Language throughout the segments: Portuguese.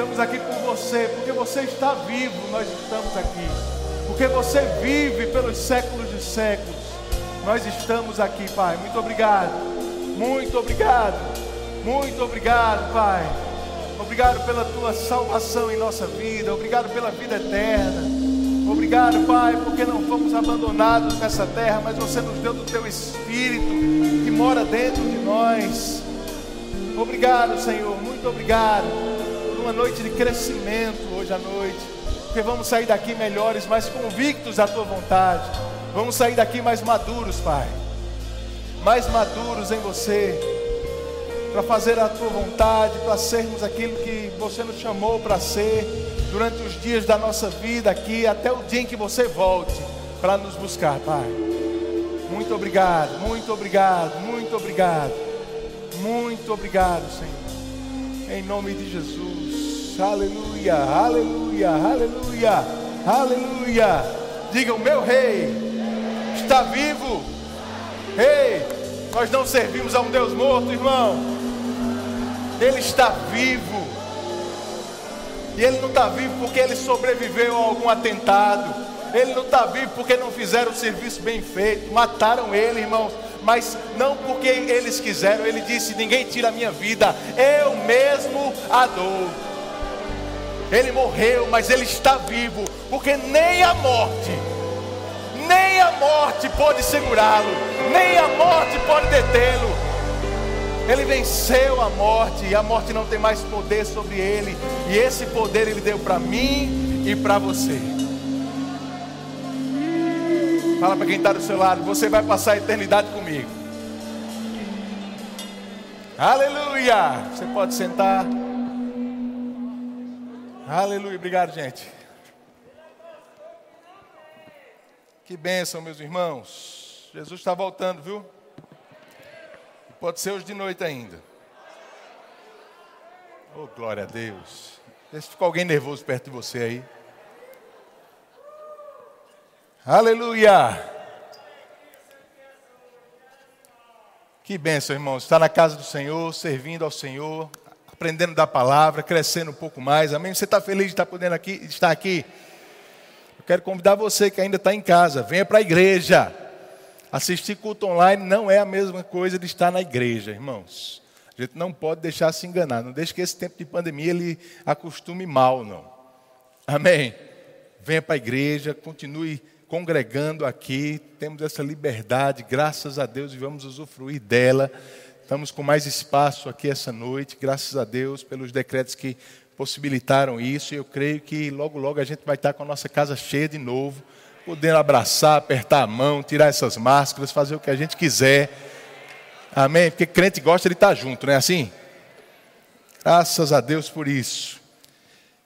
estamos aqui por você, porque você está vivo, nós estamos aqui. Porque você vive pelos séculos de séculos. Nós estamos aqui, Pai. Muito obrigado. Muito obrigado. Muito obrigado, Pai. Obrigado pela tua salvação em nossa vida. Obrigado pela vida eterna. Obrigado, Pai, porque não fomos abandonados nessa terra, mas você nos deu do teu Espírito que mora dentro de nós. Obrigado, Senhor. Muito obrigado uma noite de crescimento hoje à noite. Porque vamos sair daqui melhores, mais convictos da tua vontade. Vamos sair daqui mais maduros, Pai. Mais maduros em você. Para fazer a tua vontade, para sermos aquilo que você nos chamou para ser durante os dias da nossa vida aqui, até o dia em que você volte para nos buscar, Pai. Muito obrigado, muito obrigado, muito obrigado. Muito obrigado, Senhor. Em nome de Jesus. Aleluia, aleluia, aleluia, aleluia. Diga: O meu rei está vivo. Ei, nós não servimos a um Deus morto, irmão. Ele está vivo. E ele não está vivo porque ele sobreviveu a algum atentado. Ele não está vivo porque não fizeram o serviço bem feito. Mataram ele, irmãos. Mas não porque eles quiseram. Ele disse: Ninguém tira a minha vida. Eu mesmo a dou. Ele morreu, mas ele está vivo. Porque nem a morte, nem a morte pode segurá-lo. Nem a morte pode detê-lo. Ele venceu a morte e a morte não tem mais poder sobre ele. E esse poder ele deu para mim e para você. Fala para quem está do seu lado: você vai passar a eternidade comigo. Aleluia! Você pode sentar. Aleluia, obrigado, gente. Que bênção, meus irmãos. Jesus está voltando, viu? Pode ser hoje de noite ainda. Oh, glória a Deus. Deixa se ficou alguém nervoso perto de você aí. Aleluia. Que bênção, irmãos. Estar na casa do Senhor, servindo ao Senhor, aprendendo da palavra, crescendo um pouco mais. Amém? Você está feliz de estar podendo aqui, estar aqui? Eu quero convidar você que ainda está em casa, venha para a igreja. Assistir culto online não é a mesma coisa de estar na igreja, irmãos. A gente não pode deixar se enganar. Não deixe que esse tempo de pandemia ele acostume mal, não. Amém? Venha para a igreja, continue congregando aqui. Temos essa liberdade, graças a Deus, e vamos usufruir dela. Estamos com mais espaço aqui essa noite, graças a Deus pelos decretos que possibilitaram isso. E eu creio que logo, logo a gente vai estar com a nossa casa cheia de novo podendo abraçar, apertar a mão, tirar essas máscaras, fazer o que a gente quiser. Amém? Porque crente gosta de estar junto, não é assim? Graças a Deus por isso.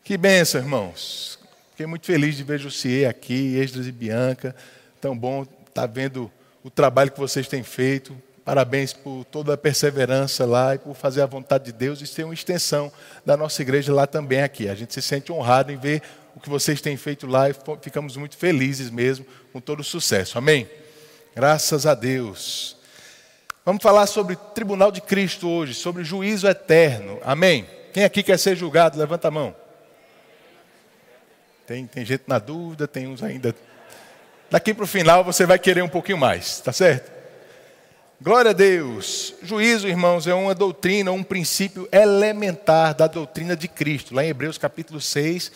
Que benção, irmãos. Fiquei muito feliz de ver Jussier aqui, Esdras e Bianca. Tão bom estar vendo o trabalho que vocês têm feito. Parabéns por toda a perseverança lá e por fazer a vontade de Deus e ser uma extensão da nossa igreja lá também aqui. A gente se sente honrado em ver o que vocês têm feito lá e ficamos muito felizes mesmo com todo o sucesso. Amém? Graças a Deus. Vamos falar sobre tribunal de Cristo hoje, sobre juízo eterno. Amém? Quem aqui quer ser julgado? Levanta a mão. Tem, tem gente na dúvida, tem uns ainda. Daqui para o final você vai querer um pouquinho mais, tá certo? Glória a Deus. Juízo, irmãos, é uma doutrina, um princípio elementar da doutrina de Cristo. Lá em Hebreus capítulo 6,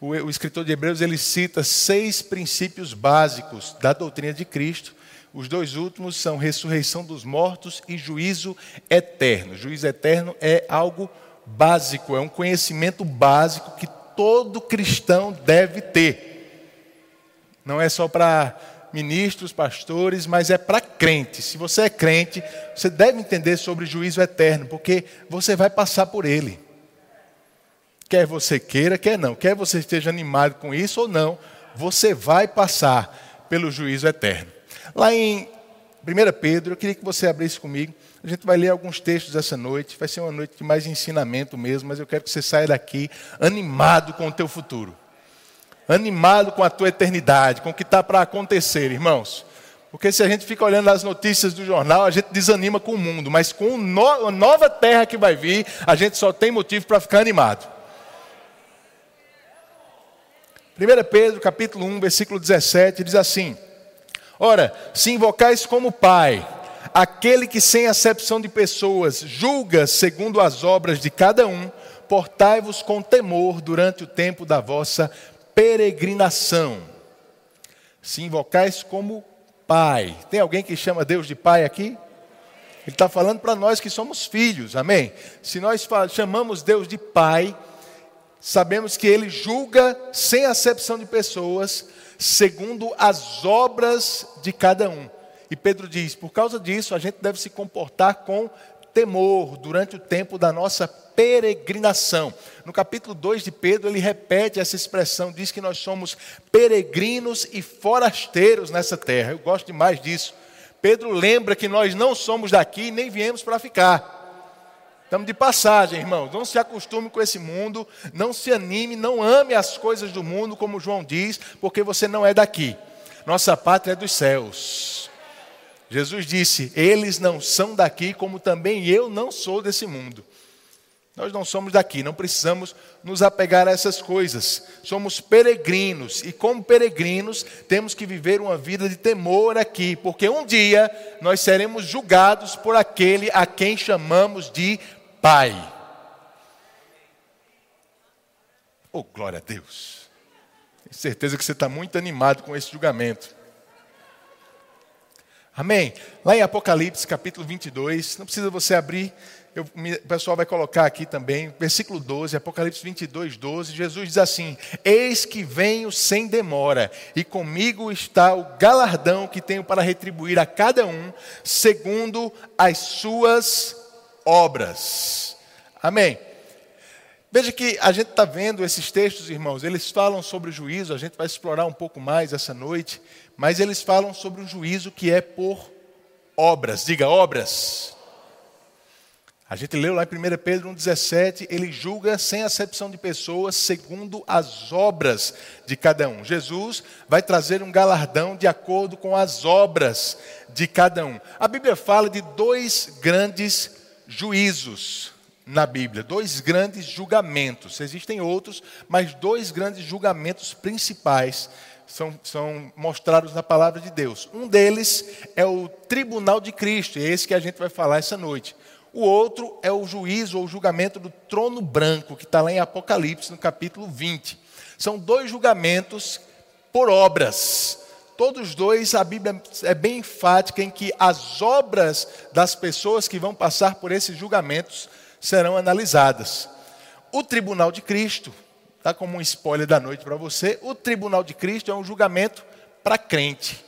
o, escritor de Hebreus ele cita seis princípios básicos da doutrina de Cristo. Os dois últimos são ressurreição dos mortos e juízo eterno. Juízo eterno é algo básico, é um conhecimento básico que todo cristão deve ter. Não é só para ministros, pastores, mas é para crente. Se você é crente, você deve entender sobre juízo eterno, porque você vai passar por ele. Quer você queira, quer não. Quer você esteja animado com isso ou não, você vai passar pelo juízo eterno. Lá em 1 Pedro, eu queria que você abrisse comigo. A gente vai ler alguns textos essa noite. Vai ser uma noite de mais ensinamento mesmo, mas eu quero que você saia daqui animado com o teu futuro. Animado com a tua eternidade, com o que está para acontecer, irmãos. Porque se a gente fica olhando as notícias do jornal, a gente desanima com o mundo. Mas com a nova terra que vai vir, a gente só tem motivo para ficar animado. 1 Pedro capítulo 1, versículo 17, diz assim: Ora, se invocais como Pai, aquele que sem acepção de pessoas julga segundo as obras de cada um, portai-vos com temor durante o tempo da vossa peregrinação. Se invocais como Pai. Tem alguém que chama Deus de Pai aqui? Ele está falando para nós que somos filhos, amém? Se nós chamamos Deus de Pai, sabemos que Ele julga sem acepção de pessoas, segundo as obras de cada um. E Pedro diz: por causa disso, a gente deve se comportar com temor durante o tempo da nossa peregrinação. No capítulo 2 de Pedro, ele repete essa expressão, diz que nós somos peregrinos e forasteiros nessa terra. Eu gosto demais disso. Pedro lembra que nós não somos daqui nem viemos para ficar. Estamos de passagem, irmãos. Não se acostume com esse mundo, não se anime, não ame as coisas do mundo, como João diz, porque você não é daqui. Nossa pátria é dos céus. Jesus disse: Eles não são daqui, como também eu não sou desse mundo. Nós não somos daqui, não precisamos nos apegar a essas coisas. Somos peregrinos e, como peregrinos, temos que viver uma vida de temor aqui, porque um dia nós seremos julgados por aquele a quem chamamos de Pai. Oh, glória a Deus. Tenho certeza que você está muito animado com esse julgamento. Amém? Lá em Apocalipse, capítulo 22, não precisa você abrir, eu, o pessoal vai colocar aqui também, versículo 12, Apocalipse 22, 12, Jesus diz assim: Eis que venho sem demora, e comigo está o galardão que tenho para retribuir a cada um, segundo as suas obras. Amém? Veja que a gente está vendo esses textos, irmãos, eles falam sobre o juízo, a gente vai explorar um pouco mais essa noite, mas eles falam sobre um juízo que é por obras. Diga, obras. A gente leu lá em 1 Pedro 1,17, ele julga sem acepção de pessoas, segundo as obras de cada um. Jesus vai trazer um galardão de acordo com as obras de cada um. A Bíblia fala de dois grandes juízos na Bíblia, dois grandes julgamentos. Existem outros, mas dois grandes julgamentos principais são, são mostrados na palavra de Deus. Um deles é o tribunal de Cristo, é esse que a gente vai falar essa noite. O outro é o juízo ou julgamento do trono branco, que está lá em Apocalipse, no capítulo 20. São dois julgamentos por obras. Todos dois, a Bíblia é bem enfática em que as obras das pessoas que vão passar por esses julgamentos serão analisadas. O tribunal de Cristo Está como um spoiler da noite para você. O tribunal de Cristo é um julgamento para crente.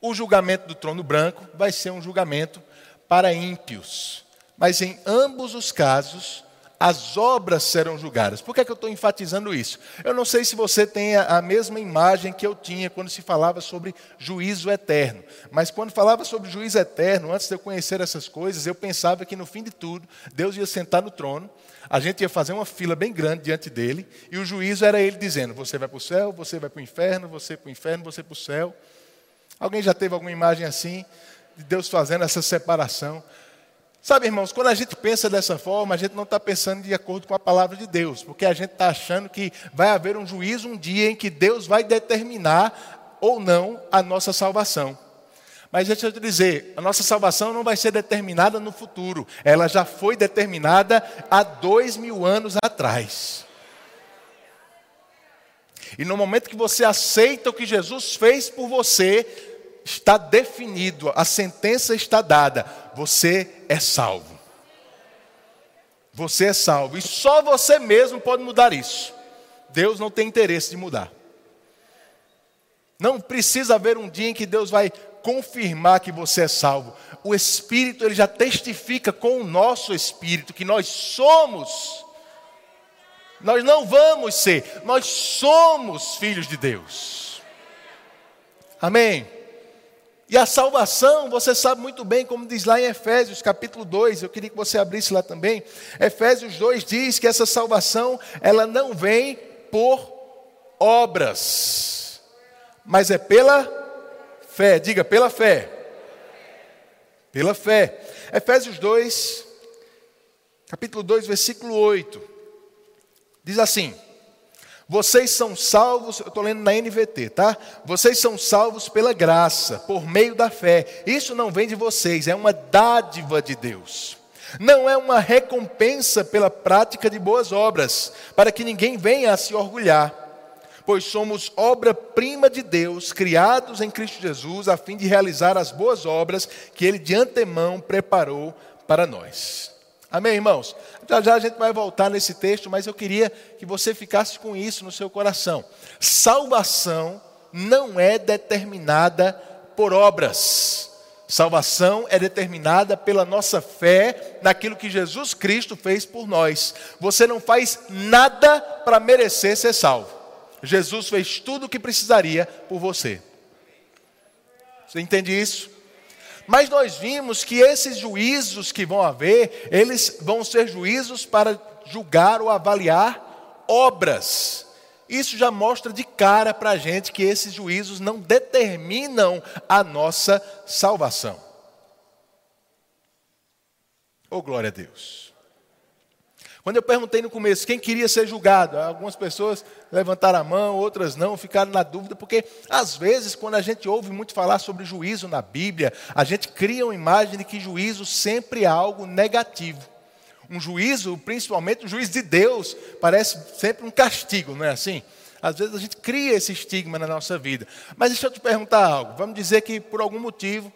O julgamento do trono branco vai ser um julgamento para ímpios. Mas em ambos os casos, as obras serão julgadas. Por que, é que eu estou enfatizando isso? Eu não sei se você tem a mesma imagem que eu tinha quando se falava sobre juízo eterno. Mas quando falava sobre juízo eterno, antes de eu conhecer essas coisas, eu pensava que no fim de tudo, Deus ia sentar no trono a gente ia fazer uma fila bem grande diante dele, e o juízo era ele dizendo: Você vai para o céu, você vai para o inferno, você para o inferno, você para o céu. Alguém já teve alguma imagem assim, de Deus fazendo essa separação? Sabe, irmãos, quando a gente pensa dessa forma, a gente não está pensando de acordo com a palavra de Deus, porque a gente está achando que vai haver um juízo um dia em que Deus vai determinar ou não a nossa salvação. Mas deixa eu te dizer, a nossa salvação não vai ser determinada no futuro, ela já foi determinada há dois mil anos atrás. E no momento que você aceita o que Jesus fez por você, está definido, a sentença está dada, você é salvo. Você é salvo, e só você mesmo pode mudar isso. Deus não tem interesse de mudar. Não precisa haver um dia em que Deus vai confirmar que você é salvo. O Espírito ele já testifica com o nosso espírito que nós somos. Nós não vamos ser, nós somos filhos de Deus. Amém. E a salvação, você sabe muito bem, como diz lá em Efésios capítulo 2, eu queria que você abrisse lá também. Efésios 2 diz que essa salvação, ela não vem por obras, mas é pela fé, diga pela fé. Pela fé. Efésios 2, capítulo 2, versículo 8. Diz assim: Vocês são salvos, eu estou lendo na NVT, tá? Vocês são salvos pela graça, por meio da fé. Isso não vem de vocês, é uma dádiva de Deus. Não é uma recompensa pela prática de boas obras, para que ninguém venha a se orgulhar. Pois somos obra-prima de Deus, criados em Cristo Jesus, a fim de realizar as boas obras que Ele de antemão preparou para nós. Amém, irmãos? Já já a gente vai voltar nesse texto, mas eu queria que você ficasse com isso no seu coração. Salvação não é determinada por obras. Salvação é determinada pela nossa fé naquilo que Jesus Cristo fez por nós. Você não faz nada para merecer ser salvo. Jesus fez tudo o que precisaria por você. Você entende isso? Mas nós vimos que esses juízos que vão haver, eles vão ser juízos para julgar ou avaliar obras. Isso já mostra de cara para a gente que esses juízos não determinam a nossa salvação. Oh, glória a Deus. Quando eu perguntei no começo quem queria ser julgado, algumas pessoas levantaram a mão, outras não, ficaram na dúvida, porque às vezes, quando a gente ouve muito falar sobre juízo na Bíblia, a gente cria uma imagem de que juízo sempre é algo negativo. Um juízo, principalmente o juízo de Deus, parece sempre um castigo, não é assim? Às vezes a gente cria esse estigma na nossa vida. Mas deixa eu te perguntar algo. Vamos dizer que por algum motivo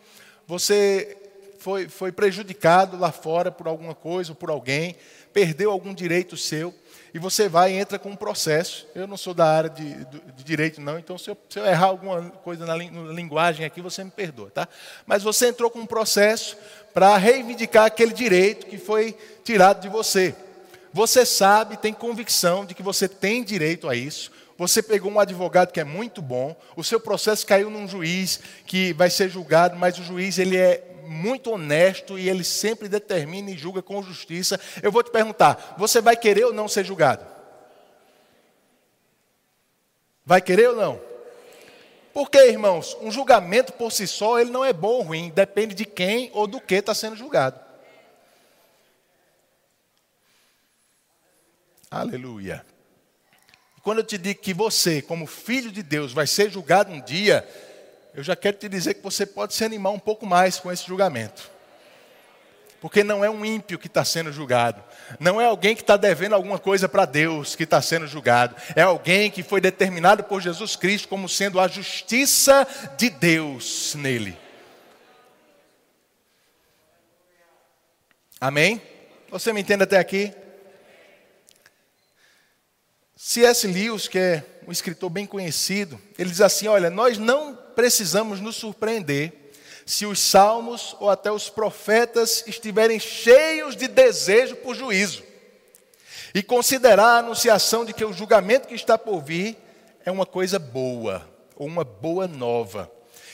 você foi, foi prejudicado lá fora por alguma coisa ou por alguém perdeu algum direito seu, e você vai e entra com um processo. Eu não sou da área de, de, direito, não, então se eu, se eu, errar alguma coisa na, na linguagem aqui, você me perdoa, tá? Mas você entrou com um processo para reivindicar aquele direito que foi tirado de você. Você sabe, tem convicção de que você tem direito a isso. Você pegou um advogado que é muito bom, o seu processo caiu num juiz que vai ser julgado, mas o juiz ele é muito honesto e ele sempre determina e julga com justiça. Eu vou te perguntar: você vai querer ou não ser julgado? Vai querer ou não? Porque, irmãos, um julgamento por si só, ele não é bom ou ruim, depende de quem ou do que está sendo julgado. Aleluia. Quando eu te digo que você, como filho de Deus, vai ser julgado um dia, eu já quero te dizer que você pode se animar um pouco mais com esse julgamento. Porque não é um ímpio que está sendo julgado. Não é alguém que está devendo alguma coisa para Deus que está sendo julgado. É alguém que foi determinado por Jesus Cristo como sendo a justiça de Deus nele. Amém? Você me entende até aqui? C.S. Lewis, que é um escritor bem conhecido, ele diz assim: Olha, nós não precisamos nos surpreender se os salmos ou até os profetas estiverem cheios de desejo por juízo e considerar a anunciação de que o julgamento que está por vir é uma coisa boa ou uma boa nova.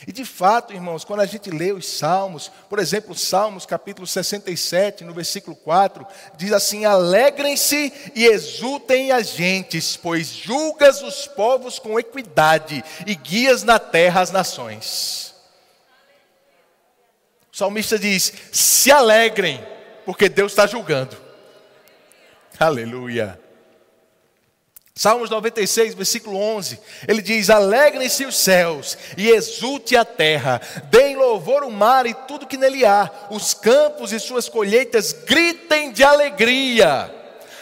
E de fato, irmãos, quando a gente lê os Salmos, por exemplo, Salmos capítulo 67, no versículo 4, diz assim: Alegrem-se e exultem as gentes, pois julgas os povos com equidade e guias na terra as nações. O salmista diz: Se alegrem, porque Deus está julgando. Aleluia. Salmos 96, versículo 11, ele diz: Alegrem-se os céus e exulte a terra, deem louvor o mar e tudo que nele há, os campos e suas colheitas gritem de alegria.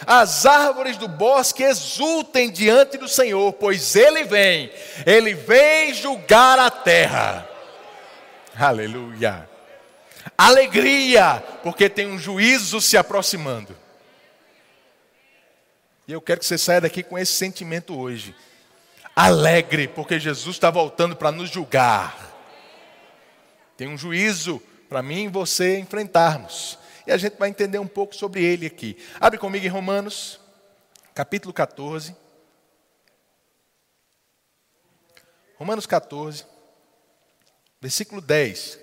As árvores do bosque exultem diante do Senhor, pois ele vem, ele vem julgar a terra. Aleluia. Alegria, porque tem um juízo se aproximando. E eu quero que você saia daqui com esse sentimento hoje. Alegre, porque Jesus está voltando para nos julgar. Tem um juízo para mim e você enfrentarmos. E a gente vai entender um pouco sobre ele aqui. Abre comigo em Romanos, capítulo 14. Romanos 14, versículo 10.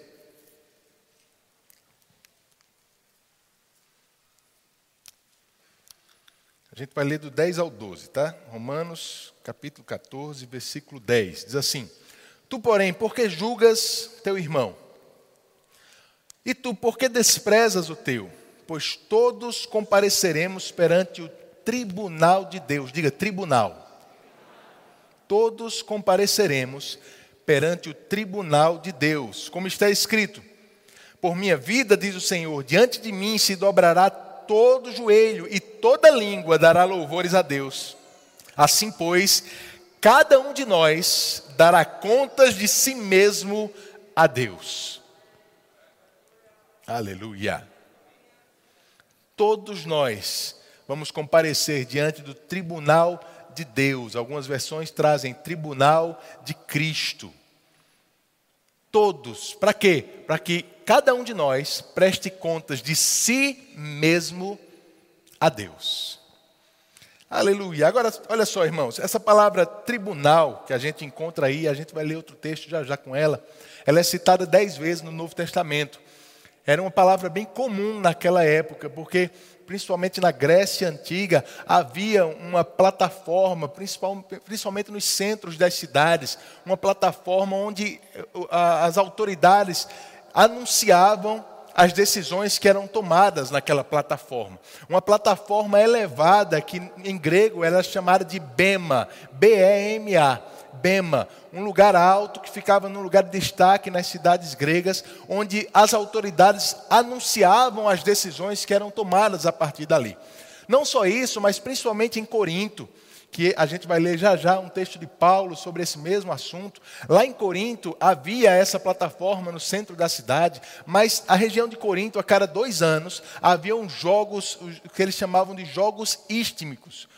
A gente vai ler do 10 ao 12, tá? Romanos, capítulo 14, versículo 10. Diz assim: Tu, porém, por que julgas teu irmão? E tu, por que desprezas o teu? Pois todos compareceremos perante o tribunal de Deus. Diga, tribunal. todos compareceremos perante o tribunal de Deus, como está escrito: Por minha vida, diz o Senhor, diante de mim se dobrará todo joelho e toda língua dará louvores a Deus. Assim, pois, cada um de nós dará contas de si mesmo a Deus. Aleluia. Todos nós vamos comparecer diante do tribunal de Deus. Algumas versões trazem tribunal de Cristo. Todos, para quê? Para que cada um de nós preste contas de si mesmo a Deus. Aleluia. Agora, olha só, irmãos, essa palavra tribunal que a gente encontra aí, a gente vai ler outro texto já já com ela, ela é citada dez vezes no Novo Testamento. Era uma palavra bem comum naquela época, porque principalmente na Grécia antiga, havia uma plataforma, principalmente nos centros das cidades, uma plataforma onde eh, as autoridades anunciavam as decisões que eram tomadas naquela plataforma. Uma plataforma elevada, que em grego era chamada de Bema, B-E-M-A. Bema, um lugar alto que ficava num lugar de destaque nas cidades gregas, onde as autoridades anunciavam as decisões que eram tomadas a partir dali. Não só isso, mas principalmente em Corinto, que a gente vai ler já já um texto de Paulo sobre esse mesmo assunto. Lá em Corinto havia essa plataforma no centro da cidade, mas a região de Corinto, a cada dois anos, haviam jogos que eles chamavam de jogos istmicos,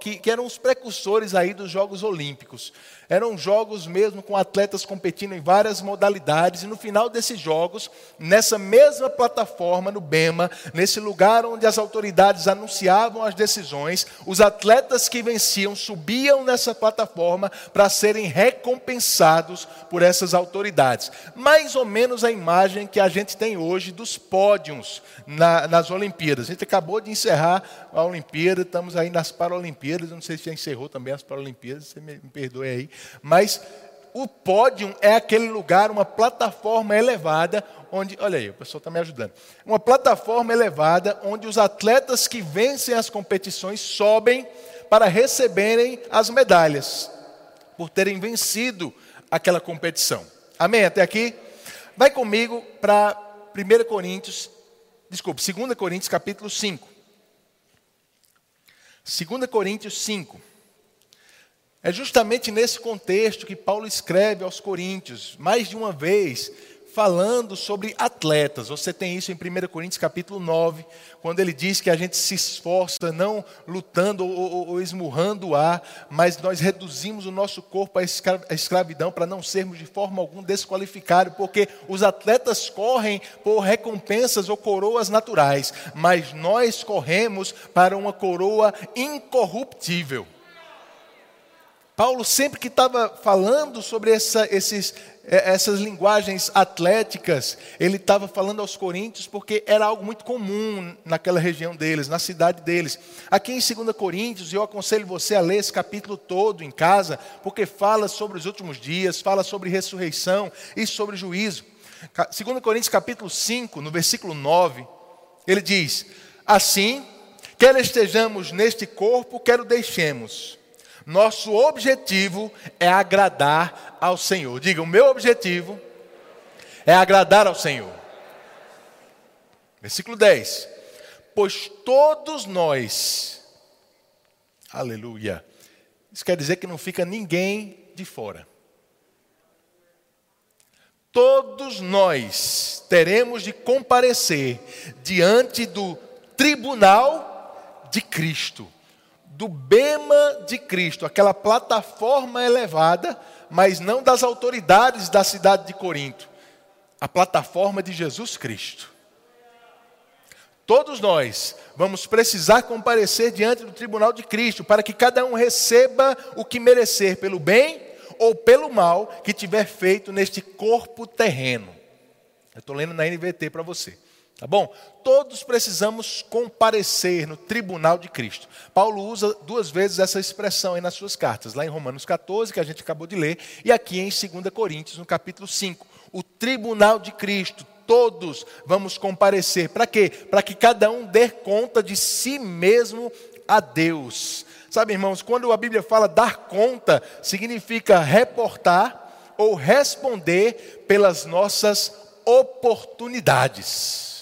que, eram os precursores aí dos Jogos Olímpicos. Eram jogos mesmo com atletas competindo em várias modalidades, e no final desses jogos, nessa mesma plataforma, no BEMA, nesse lugar onde as autoridades anunciavam as decisões, os atletas que venciam subiam nessa plataforma para serem recompensados por essas autoridades. Mais ou menos a imagem que a gente tem hoje dos pódios na, nas Olimpíadas. A gente acabou de encerrar a Olimpíada, estamos aí nas Paralimpíadas, não sei se já encerrou também as Paralimpíadas, você me, me perdoe aí mas o pódio é aquele lugar, uma plataforma elevada, onde, olha aí, o pessoal está me ajudando. Uma plataforma elevada onde os atletas que vencem as competições sobem para receberem as medalhas, por terem vencido aquela competição. Amém? Até aqui? Vai comigo para 1 Coríntios, desculpe, 2 Coríntios capítulo 5. 2 Coríntios 5. É justamente nesse contexto que Paulo escreve aos Coríntios, mais de uma vez, falando sobre atletas. Você tem isso em 1 Coríntios capítulo 9, quando ele diz que a gente se esforça não lutando ou, ou, ou esmurrando o ar, mas nós reduzimos o nosso corpo à escravidão para não sermos de forma alguma desqualificados, porque os atletas correm por recompensas ou coroas naturais, mas nós corremos para uma coroa incorruptível. Paulo sempre que estava falando sobre essa, esses, é, essas linguagens atléticas, ele estava falando aos coríntios porque era algo muito comum naquela região deles, na cidade deles. Aqui em 2 Coríntios, eu aconselho você a ler esse capítulo todo em casa, porque fala sobre os últimos dias, fala sobre ressurreição e sobre juízo. 2 Coríntios capítulo 5, no versículo 9, ele diz: Assim, quer estejamos neste corpo, quer o deixemos nosso objetivo é agradar ao Senhor. Diga, o meu objetivo é agradar ao Senhor. Versículo 10. Pois todos nós, aleluia, isso quer dizer que não fica ninguém de fora. Todos nós teremos de comparecer diante do tribunal de Cristo do bema de Cristo, aquela plataforma elevada, mas não das autoridades da cidade de Corinto, a plataforma de Jesus Cristo. Todos nós vamos precisar comparecer diante do tribunal de Cristo, para que cada um receba o que merecer, pelo bem ou pelo mal que tiver feito neste corpo terreno. Eu estou lendo na NVT para você. Tá bom? Todos precisamos comparecer no tribunal de Cristo. Paulo usa duas vezes essa expressão aí nas suas cartas, lá em Romanos 14, que a gente acabou de ler, e aqui em 2 Coríntios, no capítulo 5. O tribunal de Cristo, todos vamos comparecer. Para quê? Para que cada um dê conta de si mesmo a Deus. Sabe, irmãos, quando a Bíblia fala dar conta, significa reportar ou responder pelas nossas oportunidades.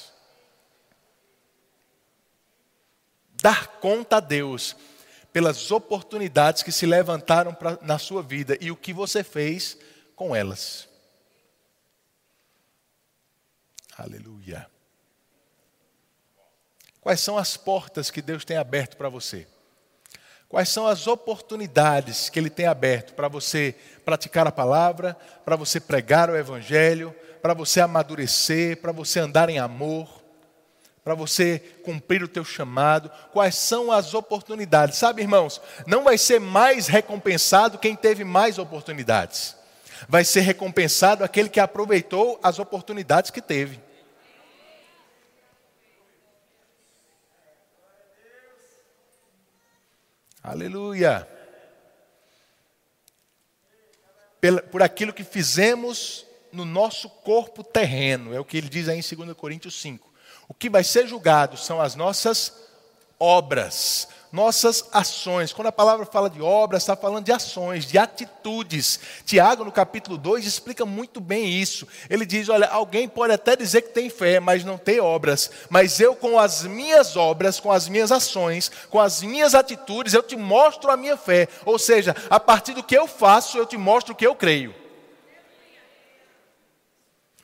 Dar conta a Deus pelas oportunidades que se levantaram pra, na sua vida e o que você fez com elas. Aleluia. Quais são as portas que Deus tem aberto para você? Quais são as oportunidades que Ele tem aberto para você praticar a palavra, para você pregar o Evangelho, para você amadurecer, para você andar em amor? Para você cumprir o teu chamado, quais são as oportunidades. Sabe, irmãos, não vai ser mais recompensado quem teve mais oportunidades. Vai ser recompensado aquele que aproveitou as oportunidades que teve. Aleluia. Por aquilo que fizemos no nosso corpo terreno, é o que ele diz aí em 2 Coríntios 5. O que vai ser julgado são as nossas obras, nossas ações. Quando a palavra fala de obras, está falando de ações, de atitudes. Tiago, no capítulo 2, explica muito bem isso. Ele diz: Olha, alguém pode até dizer que tem fé, mas não tem obras. Mas eu, com as minhas obras, com as minhas ações, com as minhas atitudes, eu te mostro a minha fé. Ou seja, a partir do que eu faço, eu te mostro o que eu creio.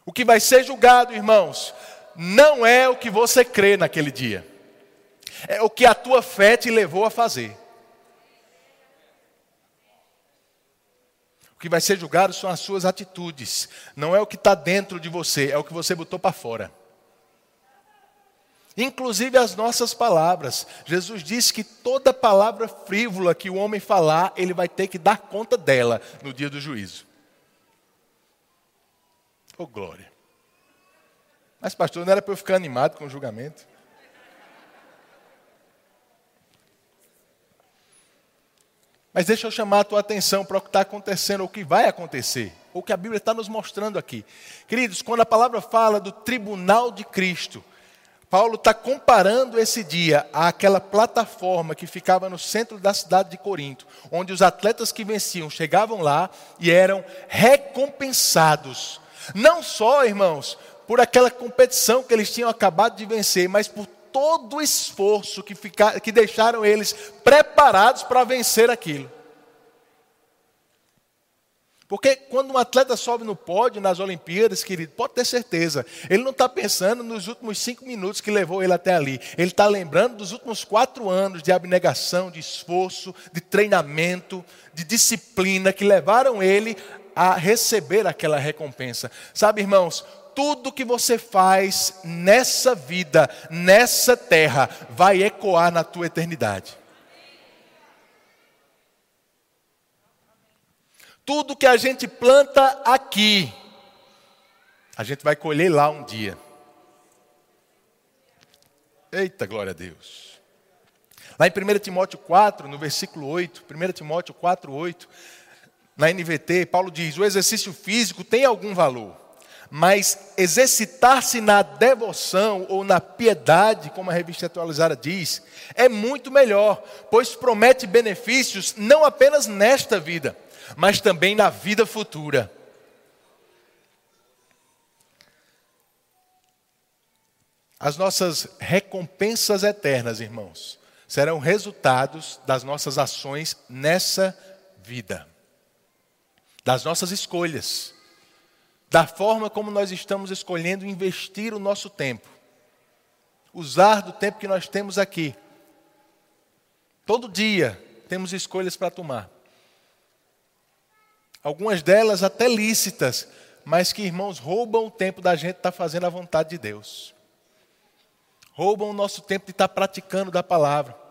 O que vai ser julgado, irmãos, não é o que você crê naquele dia, é o que a tua fé te levou a fazer. O que vai ser julgado são as suas atitudes, não é o que está dentro de você, é o que você botou para fora. Inclusive as nossas palavras. Jesus disse que toda palavra frívola que o homem falar, ele vai ter que dar conta dela no dia do juízo. Oh glória. Mas, pastor, não era para eu ficar animado com o julgamento? Mas deixa eu chamar a tua atenção para o que está acontecendo, ou o que vai acontecer, ou o que a Bíblia está nos mostrando aqui. Queridos, quando a palavra fala do tribunal de Cristo, Paulo está comparando esse dia àquela plataforma que ficava no centro da cidade de Corinto, onde os atletas que venciam chegavam lá e eram recompensados. Não só, irmãos, por aquela competição que eles tinham acabado de vencer, mas por todo o esforço que, ficar, que deixaram eles preparados para vencer aquilo. Porque quando um atleta sobe no pódio nas Olimpíadas, querido, pode ter certeza, ele não está pensando nos últimos cinco minutos que levou ele até ali. Ele está lembrando dos últimos quatro anos de abnegação, de esforço, de treinamento, de disciplina que levaram ele a receber aquela recompensa. Sabe, irmãos, tudo que você faz nessa vida, nessa terra, vai ecoar na tua eternidade. Tudo que a gente planta aqui, a gente vai colher lá um dia. Eita, glória a Deus. Lá em 1 Timóteo 4, no versículo 8, 1 Timóteo 4, 8, na NVT, Paulo diz: o exercício físico tem algum valor mas exercitar-se na devoção ou na piedade, como a revista atualizada diz, é muito melhor, pois promete benefícios não apenas nesta vida, mas também na vida futura. As nossas recompensas eternas, irmãos, serão resultados das nossas ações nessa vida, das nossas escolhas da forma como nós estamos escolhendo investir o nosso tempo, usar do tempo que nós temos aqui. Todo dia temos escolhas para tomar. Algumas delas até lícitas, mas que, irmãos, roubam o tempo da gente estar tá fazendo a vontade de Deus. Roubam o nosso tempo de estar tá praticando da palavra.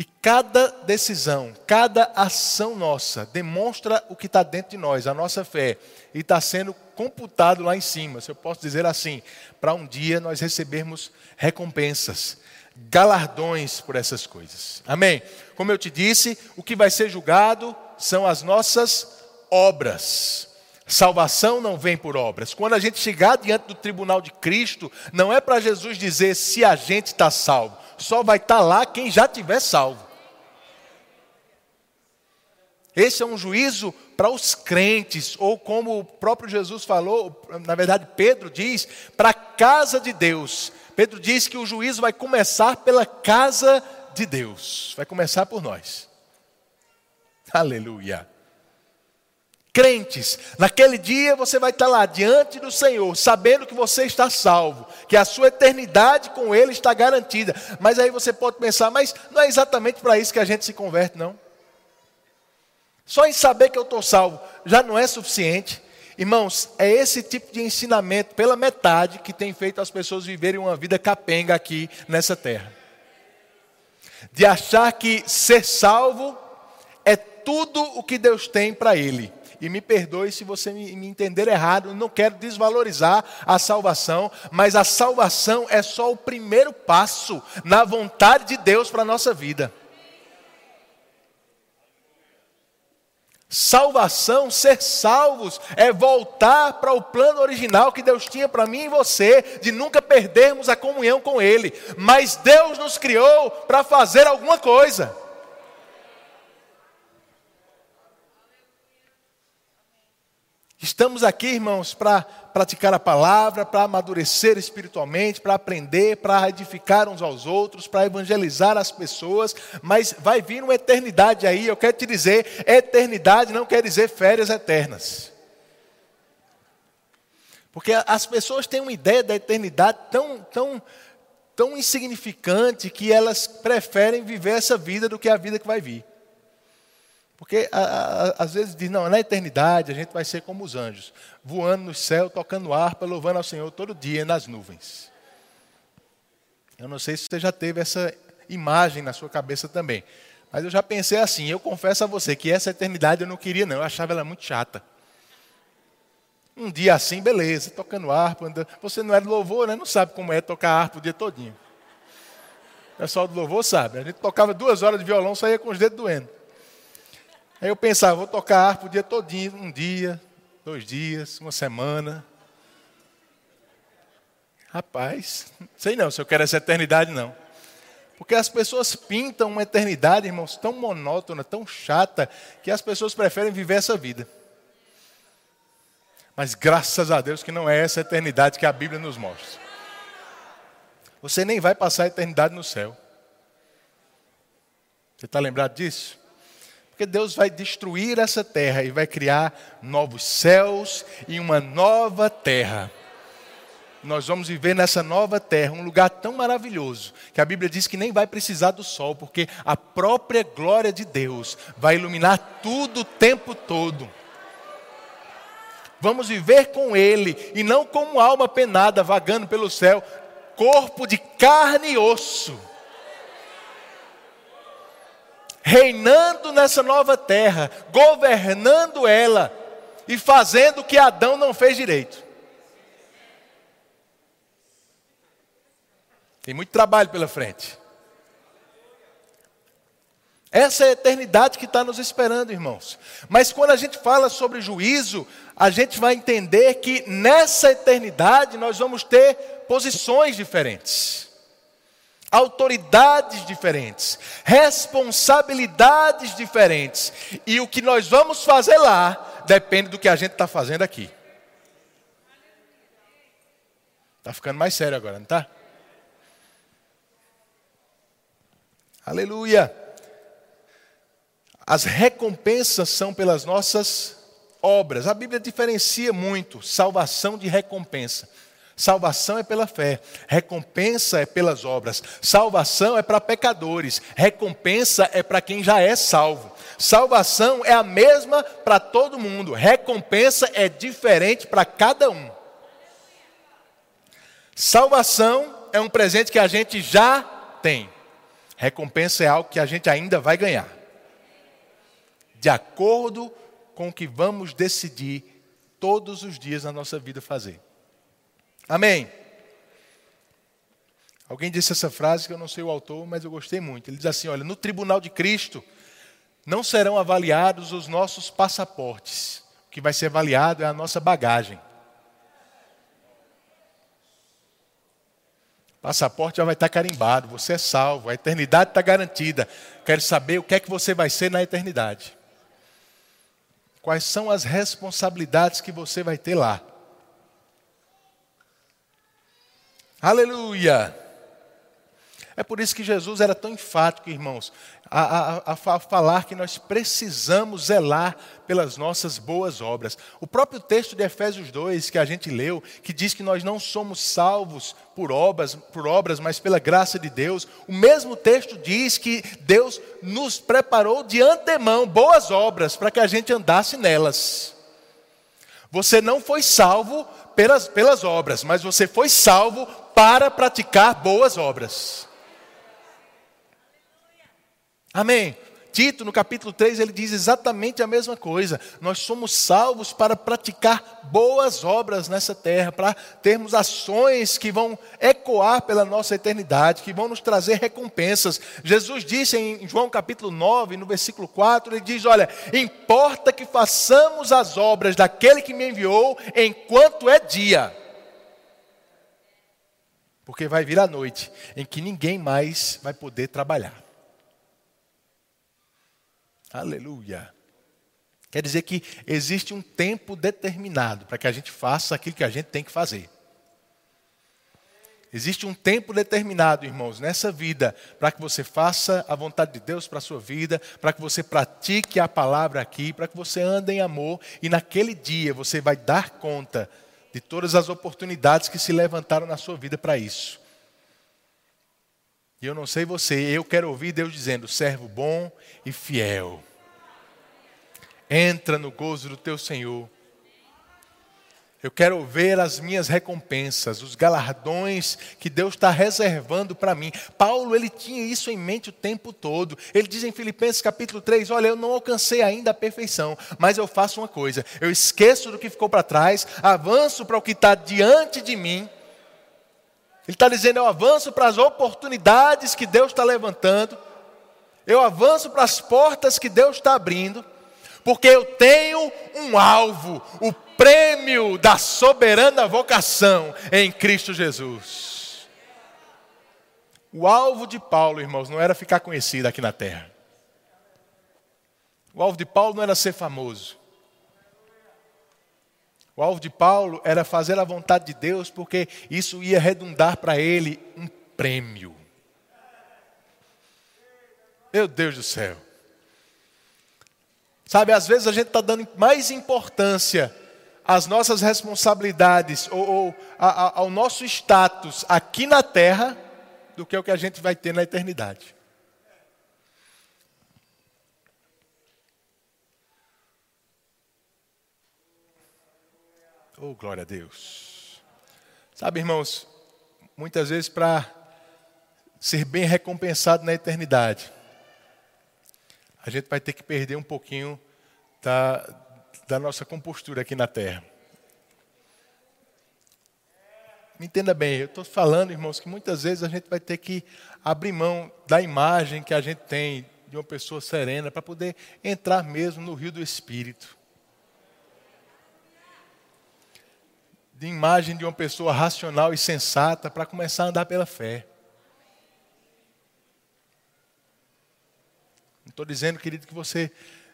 E cada decisão, cada ação nossa demonstra o que está dentro de nós, a nossa fé, e está sendo computado lá em cima, se eu posso dizer assim, para um dia nós recebermos recompensas, galardões por essas coisas. Amém? Como eu te disse, o que vai ser julgado são as nossas obras. Salvação não vem por obras. Quando a gente chegar diante do tribunal de Cristo, não é para Jesus dizer se a gente está salvo só vai estar lá quem já tiver salvo. Esse é um juízo para os crentes, ou como o próprio Jesus falou, na verdade Pedro diz, para a casa de Deus. Pedro diz que o juízo vai começar pela casa de Deus, vai começar por nós. Aleluia. Crentes, naquele dia você vai estar lá diante do Senhor, sabendo que você está salvo, que a sua eternidade com Ele está garantida. Mas aí você pode pensar, mas não é exatamente para isso que a gente se converte, não. Só em saber que eu estou salvo já não é suficiente. Irmãos, é esse tipo de ensinamento, pela metade, que tem feito as pessoas viverem uma vida capenga aqui nessa terra. De achar que ser salvo é tudo o que Deus tem para ele. E me perdoe se você me, entender errado, não quero desvalorizar a salvação, mas a salvação é só o primeiro passo na vontade de Deus para a nossa vida. Salvação, ser salvos, é voltar para o plano original que Deus tinha para mim e você, de nunca perdermos a comunhão com Ele. Mas Deus nos criou para fazer alguma coisa. Estamos aqui, irmãos, para praticar a palavra, para amadurecer espiritualmente, para aprender, para edificar uns aos outros, para evangelizar as pessoas, mas vai vir uma eternidade aí, eu quero te dizer, eternidade não quer dizer férias eternas. Porque as pessoas têm uma ideia da eternidade tão, tão, tão insignificante que elas preferem viver essa vida do que a vida que vai vir. Porque a, a, às vezes diz, não, na eternidade a gente vai ser como os anjos, voando no céu, tocando harpa, louvando ao Senhor todo dia nas nuvens. Eu não sei se você já teve essa imagem na sua cabeça também. Mas eu já pensei assim, eu confesso a você que essa eternidade eu não queria não, eu achava ela muito chata. Um dia assim, beleza, tocando harpa, andando. você não é do louvor, né? não sabe como é tocar harpa o dia todinho. O pessoal do louvor sabe, a gente tocava duas horas de violão, saía com os dedos doendo. Aí eu pensava, vou tocar harpa o dia todinho, um dia, dois dias, uma semana. Rapaz, sei não se eu quero essa eternidade não. Porque as pessoas pintam uma eternidade, irmãos, tão monótona, tão chata, que as pessoas preferem viver essa vida. Mas graças a Deus que não é essa eternidade que a Bíblia nos mostra. Você nem vai passar a eternidade no céu. Você está lembrado disso? Porque Deus vai destruir essa terra e vai criar novos céus e uma nova terra. Nós vamos viver nessa nova terra, um lugar tão maravilhoso, que a Bíblia diz que nem vai precisar do sol, porque a própria glória de Deus vai iluminar tudo o tempo todo. Vamos viver com Ele e não como alma penada vagando pelo céu, corpo de carne e osso reinando nessa nova terra, governando ela e fazendo o que Adão não fez direito. Tem muito trabalho pela frente. Essa é a eternidade que está nos esperando, irmãos. Mas quando a gente fala sobre juízo, a gente vai entender que nessa eternidade nós vamos ter posições diferentes autoridades diferentes, responsabilidades diferentes. E o que nós vamos fazer lá depende do que a gente está fazendo aqui. Está ficando mais sério agora, não está? Aleluia. As recompensas são pelas nossas obras. A Bíblia diferencia muito salvação de recompensa. Salvação é pela fé, recompensa é pelas obras. Salvação é para pecadores, recompensa é para quem já é salvo. Salvação é a mesma para todo mundo, recompensa é diferente para cada um. Salvação é um presente que a gente já tem, recompensa é algo que a gente ainda vai ganhar, de acordo com o que vamos decidir todos os dias na nossa vida fazer. Amém. Alguém disse essa frase que eu não sei o autor, mas eu gostei muito. Ele diz assim: Olha, no tribunal de Cristo não serão avaliados os nossos passaportes. O que vai ser avaliado é a nossa bagagem. passaporte já vai estar carimbado, você é salvo, a eternidade está garantida. Quero saber o que é que você vai ser na eternidade. Quais são as responsabilidades que você vai ter lá? Aleluia! É por isso que Jesus era tão enfático, irmãos, a, a, a, falar que nós precisamos zelar pelas nossas boas obras. O próprio texto de Efésios 2, que a gente leu, que diz que nós não somos salvos por obras, por obras, mas pela graça de Deus, o mesmo texto diz que Deus nos preparou de antemão boas obras para que a gente andasse nelas. Você não foi salvo pelas, pelas obras, mas você foi salvo para praticar boas obras. Amém. Tito, no capítulo 3, ele diz exatamente a mesma coisa. Nós somos salvos para praticar boas obras nessa terra, para termos ações que vão ecoar pela nossa eternidade, que vão nos trazer recompensas. Jesus disse em João capítulo 9, no versículo 4, ele diz: Olha, importa que façamos as obras daquele que me enviou enquanto é dia. Porque vai vir a noite em que ninguém mais vai poder trabalhar. Aleluia. Quer dizer que existe um tempo determinado para que a gente faça aquilo que a gente tem que fazer. Existe um tempo determinado, irmãos, nessa vida, para que você faça a vontade de Deus para a sua vida, para que você pratique a palavra aqui, para que você ande em amor, e naquele dia você vai dar conta de todas as oportunidades que se levantaram na sua vida para isso. E eu não sei você, eu quero ouvir Deus dizendo: servo bom e fiel. Entra no gozo do teu Senhor. Eu quero ver as minhas recompensas, os galardões que Deus está reservando para mim. Paulo, ele tinha isso em mente o tempo todo. Ele diz em Filipenses capítulo 3: Olha, eu não alcancei ainda a perfeição, mas eu faço uma coisa: eu esqueço do que ficou para trás, avanço para o que está diante de mim ele está dizendo: eu avanço para as oportunidades que Deus está levantando, eu avanço para as portas que Deus está abrindo, porque eu tenho um alvo, o prêmio da soberana vocação em Cristo Jesus. O alvo de Paulo, irmãos, não era ficar conhecido aqui na terra. O alvo de Paulo não era ser famoso. O alvo de Paulo era fazer a vontade de Deus, porque isso ia redundar para ele um prêmio. Meu Deus do céu. Sabe, às vezes a gente está dando mais importância às nossas responsabilidades ou, ou a, a, ao nosso status aqui na terra do que o que a gente vai ter na eternidade. Oh, glória a Deus. Sabe, irmãos, muitas vezes para ser bem recompensado na eternidade, a gente vai ter que perder um pouquinho da, da nossa compostura aqui na terra. Me entenda bem, eu estou falando, irmãos, que muitas vezes a gente vai ter que abrir mão da imagem que a gente tem de uma pessoa serena para poder entrar mesmo no rio do Espírito. de imagem de uma pessoa racional e sensata para começar a andar pela fé. Estou dizendo, querido, que você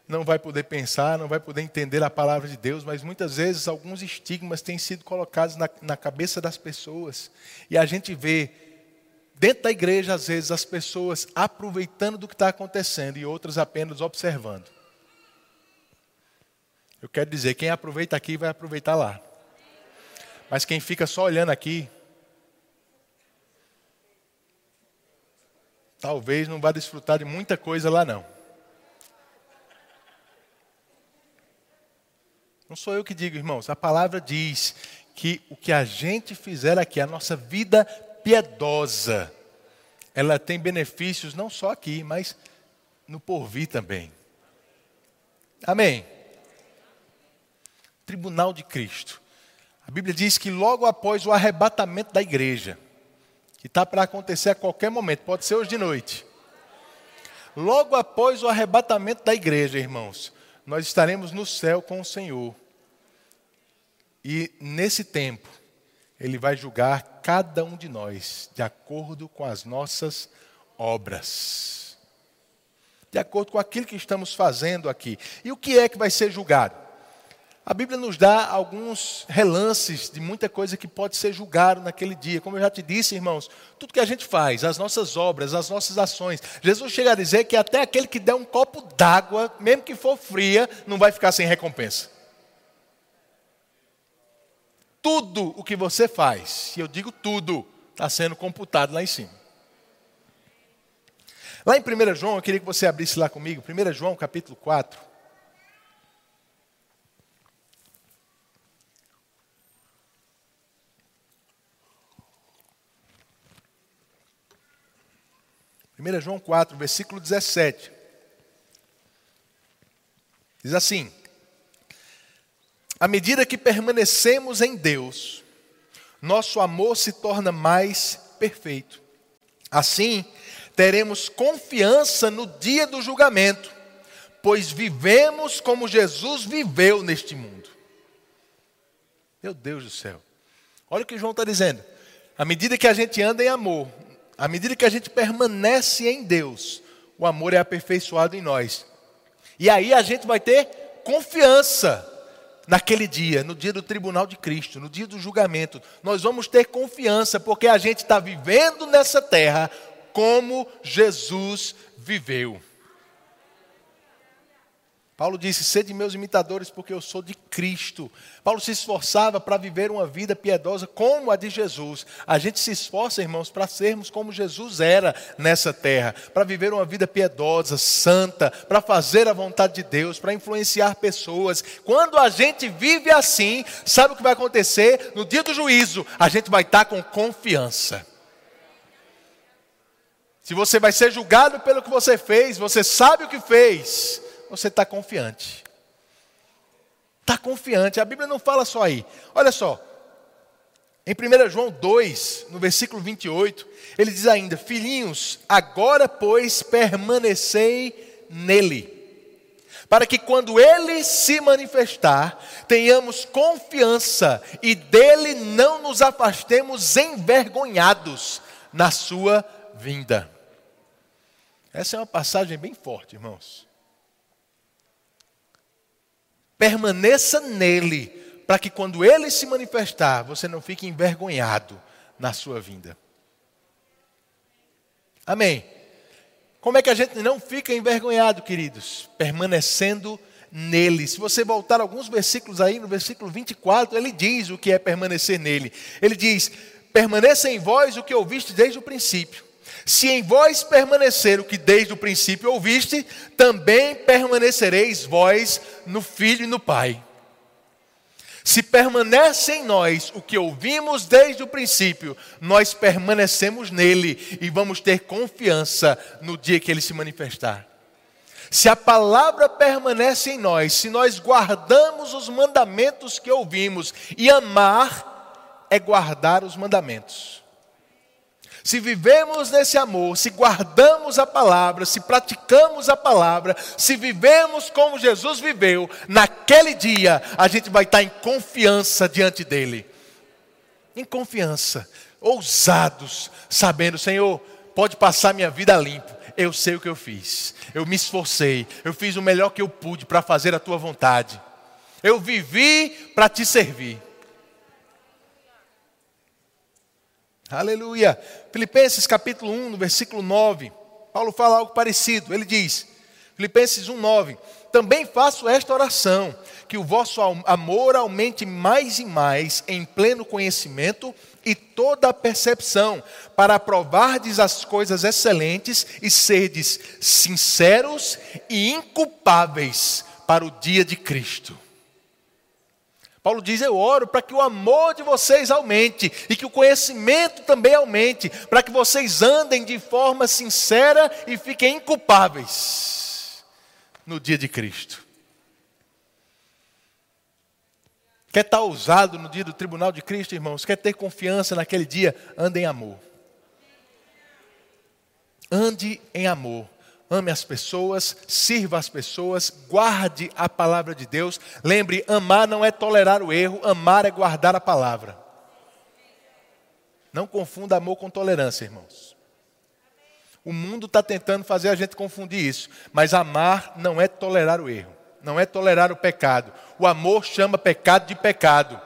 não vai poder pensar, não vai poder entender a palavra de Deus, mas muitas vezes alguns estigmas têm sido colocados na, na cabeça das pessoas. E a gente vê, dentro da igreja, às vezes, as pessoas aproveitando do que está acontecendo e outras apenas observando. Eu quero dizer, quem aproveita aqui vai aproveitar lá. Mas quem fica só olhando aqui, talvez não vá desfrutar de muita coisa lá não. Não sou eu que digo, irmãos, a palavra diz que o que a gente fizer aqui, a nossa vida piedosa, ela tem benefícios não só aqui, mas no porvir também. Amém. Tribunal de Cristo. A Bíblia diz que logo após o arrebatamento da igreja, que está para acontecer a qualquer momento, pode ser hoje de noite. Logo após o arrebatamento da igreja, irmãos, nós estaremos no céu com o Senhor. E nesse tempo, Ele vai julgar cada um de nós de acordo com as nossas obras. De acordo com aquilo que estamos fazendo aqui. E o que é que vai ser julgado? A Bíblia nos dá alguns relances de muita coisa que pode ser julgado naquele dia. Como eu já te disse, irmãos, tudo que a gente faz, as nossas obras, as nossas ações. Jesus chega a dizer que até aquele que der um copo d'água, mesmo que for fria, não vai ficar sem recompensa. Tudo o que você faz, e eu digo tudo, está sendo computado lá em cima. Lá em 1 João, eu queria que você abrisse lá comigo, 1 João capítulo 4. 1 João 4, versículo 17. Diz assim: À medida que permanecemos em Deus, nosso amor se torna mais perfeito. Assim, teremos confiança no dia do julgamento, pois vivemos como Jesus viveu neste mundo. Meu Deus do céu. Olha o que João está dizendo. À medida que a gente anda em amor, à medida que a gente permanece em Deus, o amor é aperfeiçoado em nós. E aí a gente vai ter confiança naquele dia, no dia do tribunal de Cristo, no dia do julgamento. Nós vamos ter confiança, porque a gente está vivendo nessa terra como Jesus viveu. Paulo disse: Sede meus imitadores, porque eu sou de Cristo. Paulo se esforçava para viver uma vida piedosa como a de Jesus. A gente se esforça, irmãos, para sermos como Jesus era nessa terra, para viver uma vida piedosa, santa, para fazer a vontade de Deus, para influenciar pessoas. Quando a gente vive assim, sabe o que vai acontecer? No dia do juízo, a gente vai estar com confiança. Se você vai ser julgado pelo que você fez, você sabe o que fez você está confiante. Está confiante. A Bíblia não fala só aí. Olha só. Em 1 João 2, no versículo 28, ele diz ainda: Filhinhos, agora, pois, permanecei nele, para que quando ele se manifestar, tenhamos confiança e dele não nos afastemos envergonhados na sua vinda. Essa é uma passagem bem forte, irmãos. Permaneça nele, para que quando ele se manifestar, você não fique envergonhado na sua vinda. Amém. Como é que a gente não fica envergonhado, queridos? Permanecendo nele. Se você voltar alguns versículos aí, no versículo 24, ele diz o que é permanecer nele. Ele diz: Permaneça em vós o que ouviste desde o princípio. Se em vós permanecer o que desde o princípio ouviste, também permanecereis vós no Filho e no Pai. Se permanece em nós o que ouvimos desde o princípio, nós permanecemos nele e vamos ter confiança no dia que ele se manifestar. Se a palavra permanece em nós, se nós guardamos os mandamentos que ouvimos, e amar é guardar os mandamentos. Se vivemos nesse amor, se guardamos a palavra, se praticamos a palavra, se vivemos como Jesus viveu, naquele dia a gente vai estar em confiança diante dele. Em confiança, ousados, sabendo, Senhor, pode passar minha vida limpo. Eu sei o que eu fiz. Eu me esforcei. Eu fiz o melhor que eu pude para fazer a tua vontade. Eu vivi para te servir. Aleluia. Filipenses capítulo 1, no versículo 9. Paulo fala algo parecido. Ele diz, Filipenses 1, 9: Também faço esta oração, que o vosso amor aumente mais e mais em pleno conhecimento e toda a percepção, para aprovardes as coisas excelentes e serdes sinceros e inculpáveis para o dia de Cristo Paulo diz: Eu oro para que o amor de vocês aumente e que o conhecimento também aumente, para que vocês andem de forma sincera e fiquem inculpáveis no dia de Cristo. Quer estar ousado no dia do tribunal de Cristo, irmãos? Quer ter confiança naquele dia? Ande em amor. Ande em amor ame as pessoas, sirva as pessoas, guarde a palavra de Deus. Lembre, amar não é tolerar o erro, amar é guardar a palavra. Não confunda amor com tolerância, irmãos. O mundo está tentando fazer a gente confundir isso. Mas amar não é tolerar o erro, não é tolerar o pecado. O amor chama pecado de pecado.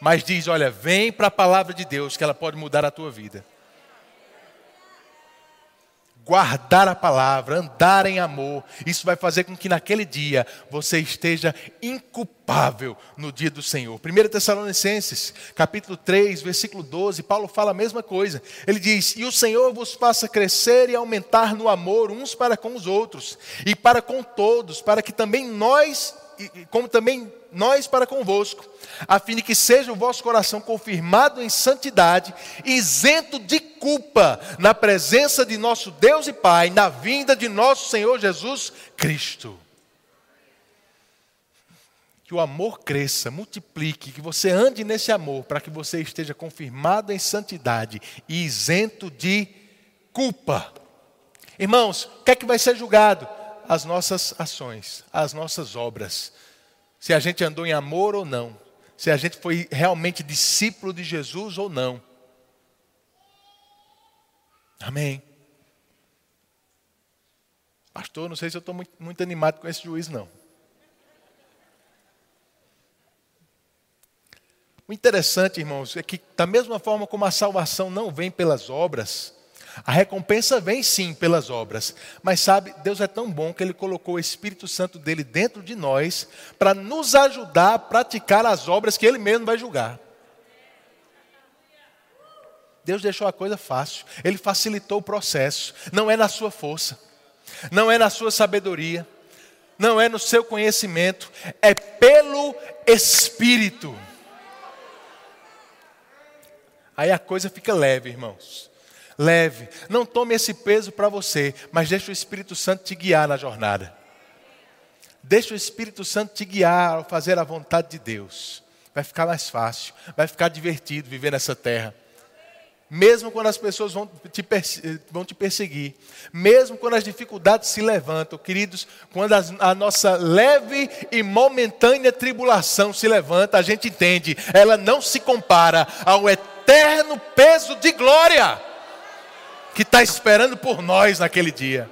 Mas diz: olha, vem para a palavra de Deus, que ela pode mudar a tua vida guardar a palavra, andar em amor, isso vai fazer com que naquele dia você esteja inculpável no dia do Senhor. 1 Tessalonicenses, capítulo 3, versículo 12, Paulo fala a mesma coisa. Ele diz: "E o Senhor vos faça crescer e aumentar no amor uns para com os outros e para com todos, para que também nós, como também nós para convosco, a fim de que seja o vosso coração confirmado em santidade, isento de culpa, na presença de nosso Deus e Pai, na vinda de nosso Senhor Jesus Cristo. Que o amor cresça, multiplique, que você ande nesse amor, para que você esteja confirmado em santidade e isento de culpa. Irmãos, o que é que vai ser julgado? As nossas ações, as nossas obras se a gente andou em amor ou não, se a gente foi realmente discípulo de Jesus ou não. Amém. Pastor, não sei se eu estou muito, muito animado com esse juiz, não. O interessante, irmãos, é que, da mesma forma como a salvação não vem pelas obras, a recompensa vem sim pelas obras, mas sabe, Deus é tão bom que Ele colocou o Espírito Santo dele dentro de nós para nos ajudar a praticar as obras que Ele mesmo vai julgar. Deus deixou a coisa fácil, Ele facilitou o processo, não é na sua força, não é na sua sabedoria, não é no seu conhecimento, é pelo Espírito. Aí a coisa fica leve, irmãos leve. Não tome esse peso para você, mas deixe o Espírito Santo te guiar na jornada. Deixe o Espírito Santo te guiar ao fazer a vontade de Deus. Vai ficar mais fácil, vai ficar divertido viver nessa terra. Mesmo quando as pessoas vão te, vão te perseguir, mesmo quando as dificuldades se levantam, queridos, quando as, a nossa leve e momentânea tribulação se levanta, a gente entende, ela não se compara ao eterno peso de glória que está esperando por nós naquele dia.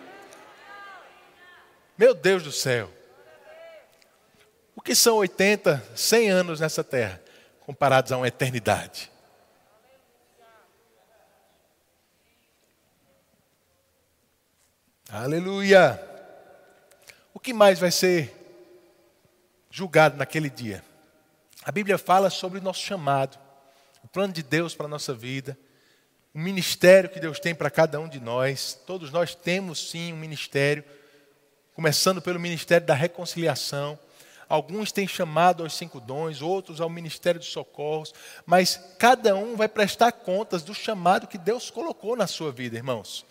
Meu Deus do céu. O que são 80, 100 anos nessa terra, comparados a uma eternidade? Aleluia! O que mais vai ser julgado naquele dia? A Bíblia fala sobre o nosso chamado, o plano de Deus para a nossa vida o ministério que Deus tem para cada um de nós. Todos nós temos sim um ministério, começando pelo ministério da reconciliação. Alguns têm chamado aos cinco dons, outros ao ministério dos socorros, mas cada um vai prestar contas do chamado que Deus colocou na sua vida, irmãos.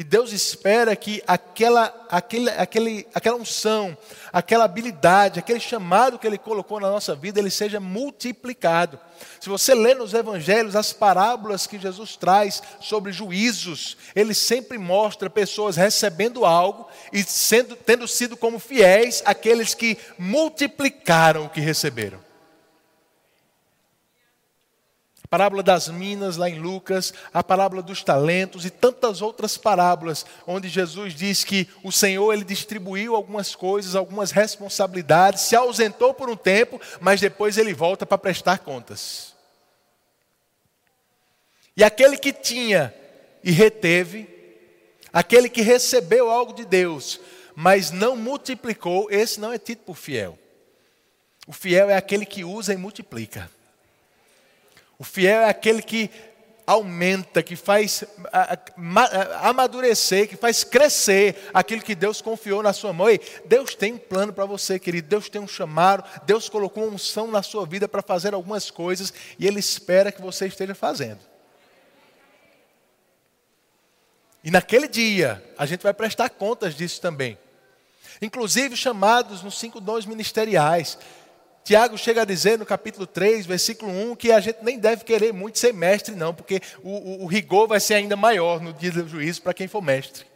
E Deus espera que aquela, aquele, aquele, aquela unção, aquela habilidade, aquele chamado que Ele colocou na nossa vida, ele seja multiplicado. Se você lê nos evangelhos as parábolas que Jesus traz sobre juízos, ele sempre mostra pessoas recebendo algo e sendo, tendo sido como fiéis aqueles que multiplicaram o que receberam parábola das minas lá em Lucas, a parábola dos talentos e tantas outras parábolas, onde Jesus diz que o Senhor ele distribuiu algumas coisas, algumas responsabilidades, se ausentou por um tempo, mas depois ele volta para prestar contas. E aquele que tinha e reteve, aquele que recebeu algo de Deus, mas não multiplicou, esse não é tido por fiel. O fiel é aquele que usa e multiplica. O fiel é aquele que aumenta, que faz amadurecer, que faz crescer aquilo que Deus confiou na sua mão. E Deus tem um plano para você, querido. Deus tem um chamado, Deus colocou unção na sua vida para fazer algumas coisas e Ele espera que você esteja fazendo. E naquele dia, a gente vai prestar contas disso também. Inclusive chamados nos cinco dons ministeriais. Tiago chega a dizer no capítulo 3, versículo 1, que a gente nem deve querer muito ser mestre, não, porque o, o, o rigor vai ser ainda maior no dia do juízo para quem for mestre.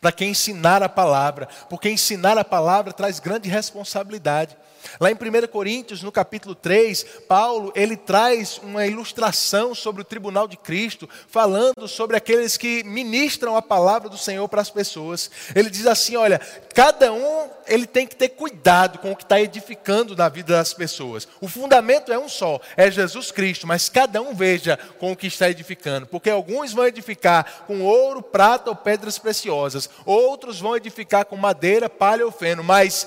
para quem ensinar a palavra, porque ensinar a palavra traz grande responsabilidade. Lá em 1 Coríntios, no capítulo 3, Paulo, ele traz uma ilustração sobre o tribunal de Cristo, falando sobre aqueles que ministram a palavra do Senhor para as pessoas. Ele diz assim, olha, cada um, ele tem que ter cuidado com o que está edificando na vida das pessoas. O fundamento é um só, é Jesus Cristo, mas cada um veja com o que está edificando, porque alguns vão edificar com ouro, prata ou pedras preciosas, outros vão edificar com madeira, palha ou feno, mas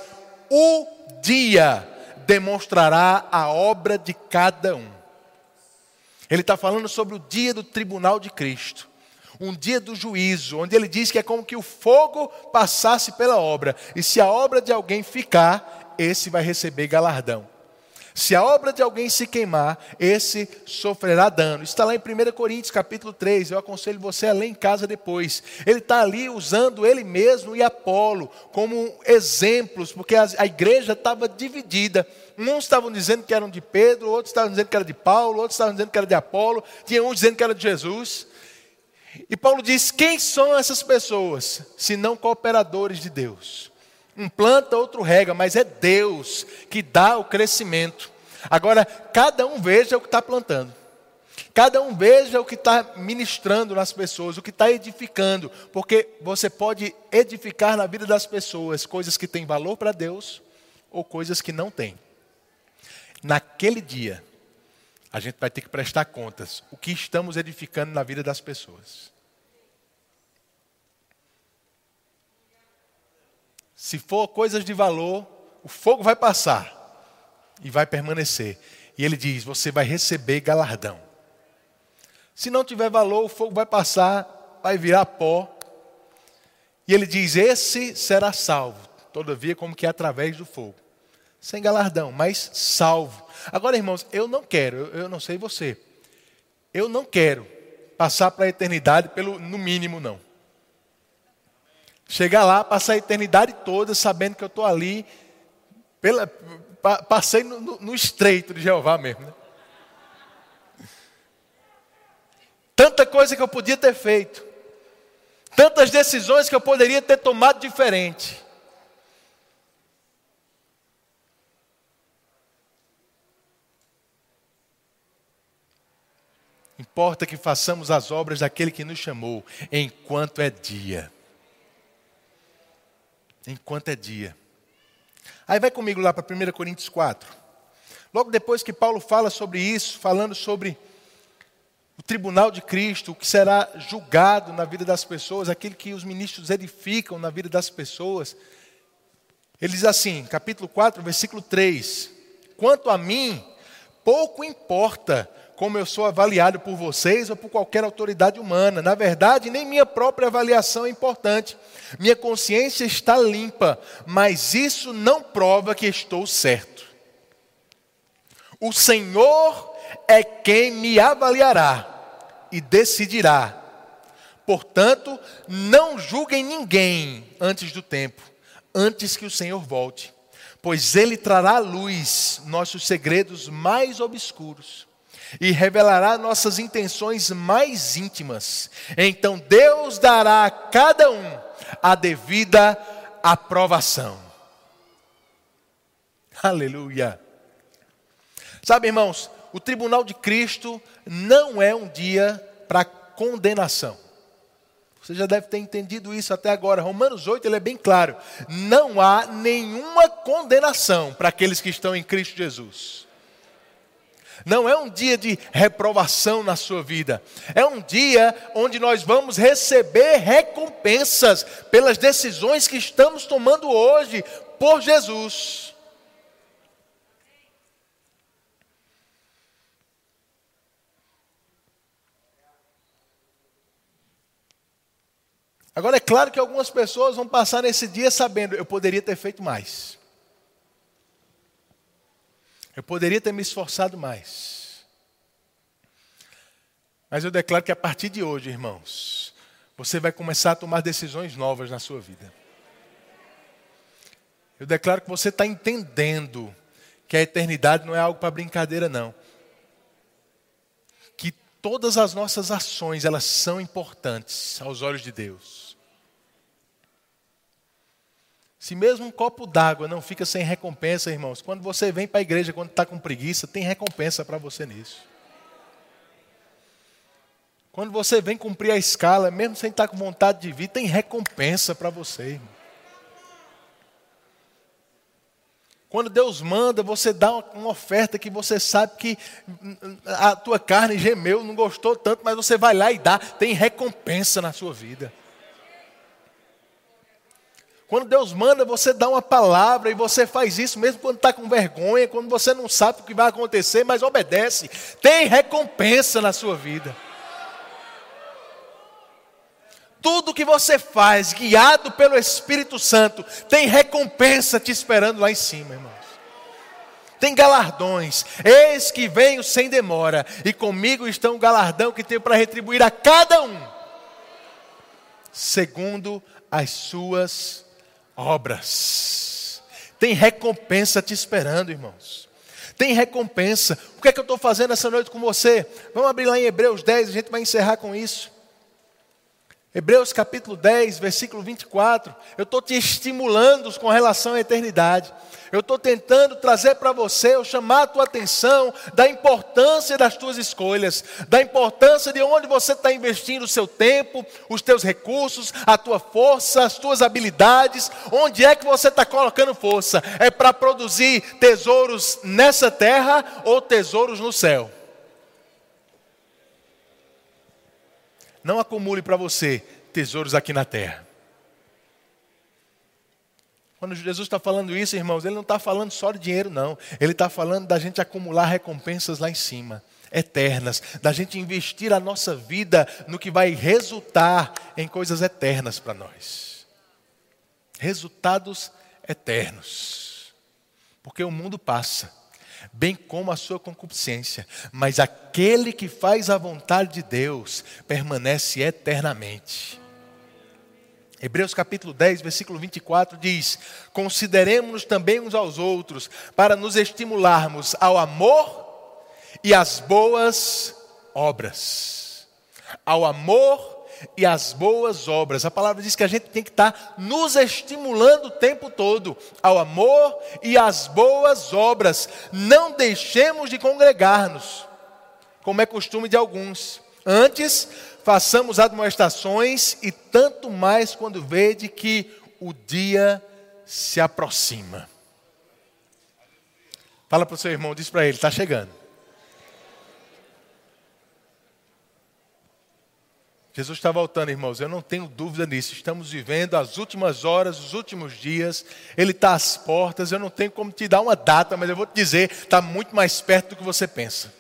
o dia demonstrará a obra de cada um. Ele está falando sobre o dia do tribunal de Cristo, um dia do juízo, onde ele diz que é como que o fogo passasse pela obra, e se a obra de alguém ficar, esse vai receber galardão. Se a obra de alguém se queimar, esse sofrerá dano. Está lá em 1 Coríntios capítulo 3. Eu aconselho você a ler em casa depois. Ele está ali usando ele mesmo e Apolo como exemplos, porque a, igreja estava dividida. Uns estavam dizendo que eram de Pedro, outros estavam dizendo que era de Paulo, outros estavam dizendo que era de Apolo, tinha uns dizendo que era de Jesus. E Paulo diz: quem são essas pessoas, se não cooperadores de Deus? Um planta, outro rega, mas é Deus que dá o crescimento. Agora, cada um veja o que está plantando. Cada um veja o que está ministrando nas pessoas, o que está edificando, porque você pode edificar na vida das pessoas coisas que têm valor para Deus ou coisas que não têm. Naquele dia, a gente vai ter que prestar contas o que estamos edificando na vida das pessoas. Se for coisas de valor, o fogo vai passar e vai permanecer. E ele diz: você vai receber galardão. Se não tiver valor, o fogo vai passar, vai virar pó. E ele diz: esse será salvo, todavia, como que é através do fogo. Sem galardão, mas salvo. Agora, irmãos, eu não quero, eu, não sei você, eu não quero passar para a eternidade pelo, no mínimo, não. Chegar lá, passar a eternidade toda sabendo que eu estou ali, pela, passei no, no, no, estreito de Jeová mesmo. Né? Tanta coisa que eu podia ter feito, tantas decisões que eu poderia ter tomado diferente. Importa que façamos as obras daquele que nos chamou, enquanto é dia enquanto é dia. Aí vai comigo lá para 1 Coríntios 4. Logo depois que Paulo fala sobre isso, falando sobre o tribunal de Cristo, o que será julgado na vida das pessoas, aquilo que os ministros edificam na vida das pessoas. Ele diz assim, capítulo 4, versículo 3: Quanto a mim, pouco importa como eu sou avaliado por vocês ou por qualquer autoridade humana. Na verdade, nem minha própria avaliação é importante. Minha consciência está limpa, mas isso não prova que estou certo. O Senhor é quem me avaliará e decidirá. Portanto, não julguem ninguém antes do tempo, antes que o Senhor volte, pois ele trará à luz nossos segredos mais obscuros e revelará nossas intenções mais íntimas. Então Deus dará a cada um a devida aprovação. Aleluia. Sabe, irmãos, o tribunal de Cristo não é um dia para condenação. Você já deve ter entendido isso até agora. Romanos 8 ele é bem claro. Não há nenhuma condenação para aqueles que estão em Cristo Jesus. Não é um dia de reprovação na sua vida. É um dia onde nós vamos receber recompensas pelas decisões que estamos tomando hoje por Jesus. Agora é claro que algumas pessoas vão passar nesse dia sabendo, eu poderia ter feito mais. Eu poderia ter me esforçado mais. Mas eu declaro que a partir de hoje, irmãos, você vai começar a tomar decisões novas na sua vida. Eu declaro que você está entendendo que a eternidade não é algo para brincadeira, não. Que todas as nossas ações, elas são importantes aos olhos de Deus. Se mesmo um copo d'água não fica sem recompensa, irmãos, quando você vem para a igreja, quando está com preguiça, tem recompensa para você nisso. Quando você vem cumprir a escala, mesmo sem estar com vontade de vir, tem recompensa para você, irmão. Quando Deus manda, você dá uma oferta que você sabe que a tua carne gemeu, não gostou tanto, mas você vai lá e dá, tem recompensa na sua vida. Quando Deus manda, você dá uma palavra e você faz isso mesmo quando está com vergonha, quando você não sabe o que vai acontecer, mas obedece. Tem recompensa na sua vida. Tudo que você faz, guiado pelo Espírito Santo, tem recompensa te esperando lá em cima, irmãos. Tem galardões. Eis que venho sem demora, e comigo estão o galardão que tenho para retribuir a cada um, segundo as suas obras. Tem recompensa te esperando, irmãos. Tem recompensa. O que é que eu estou fazendo essa noite com você? Vamos abrir lá em Hebreus 10, a gente vai encerrar com isso. Hebreus capítulo 10, versículo 24. Eu estou te estimulando com relação à eternidade. Eu estou tentando trazer para você, eu chamar a tua atenção da importância das tuas escolhas, da importância de onde você está investindo o seu tempo, os teus recursos, a tua força, as tuas habilidades, onde é que você está colocando força? É para produzir tesouros nessa terra ou tesouros no céu? Não acumule para você tesouros aqui na terra. Quando Jesus está falando isso, irmãos, ele não está falando só de dinheiro, não. Ele está falando da gente acumular recompensas lá em cima, eternas, da gente investir a nossa vida no que vai resultar em coisas eternas para nós. Resultados eternos. Porque o mundo passa, bem como a sua concupiscência, mas aquele que faz a vontade de Deus permanece eternamente. Hebreus capítulo 10, versículo 24 diz: Consideremos-nos também uns aos outros, para nos estimularmos ao amor e às boas obras. Ao amor e às boas obras. A palavra diz que a gente tem que estar nos estimulando o tempo todo ao amor e às boas obras. Não deixemos de congregar-nos, como é costume de alguns. Antes, façamos admoestações e tanto mais quando vede que o dia se aproxima. Fala para o seu irmão, diz para ele, está chegando. Jesus está voltando, irmãos, eu não tenho dúvida nisso. Estamos vivendo as últimas horas, os últimos dias. Ele está às portas. Eu não tenho como te dar uma data, mas eu vou te dizer: está muito mais perto do que você pensa.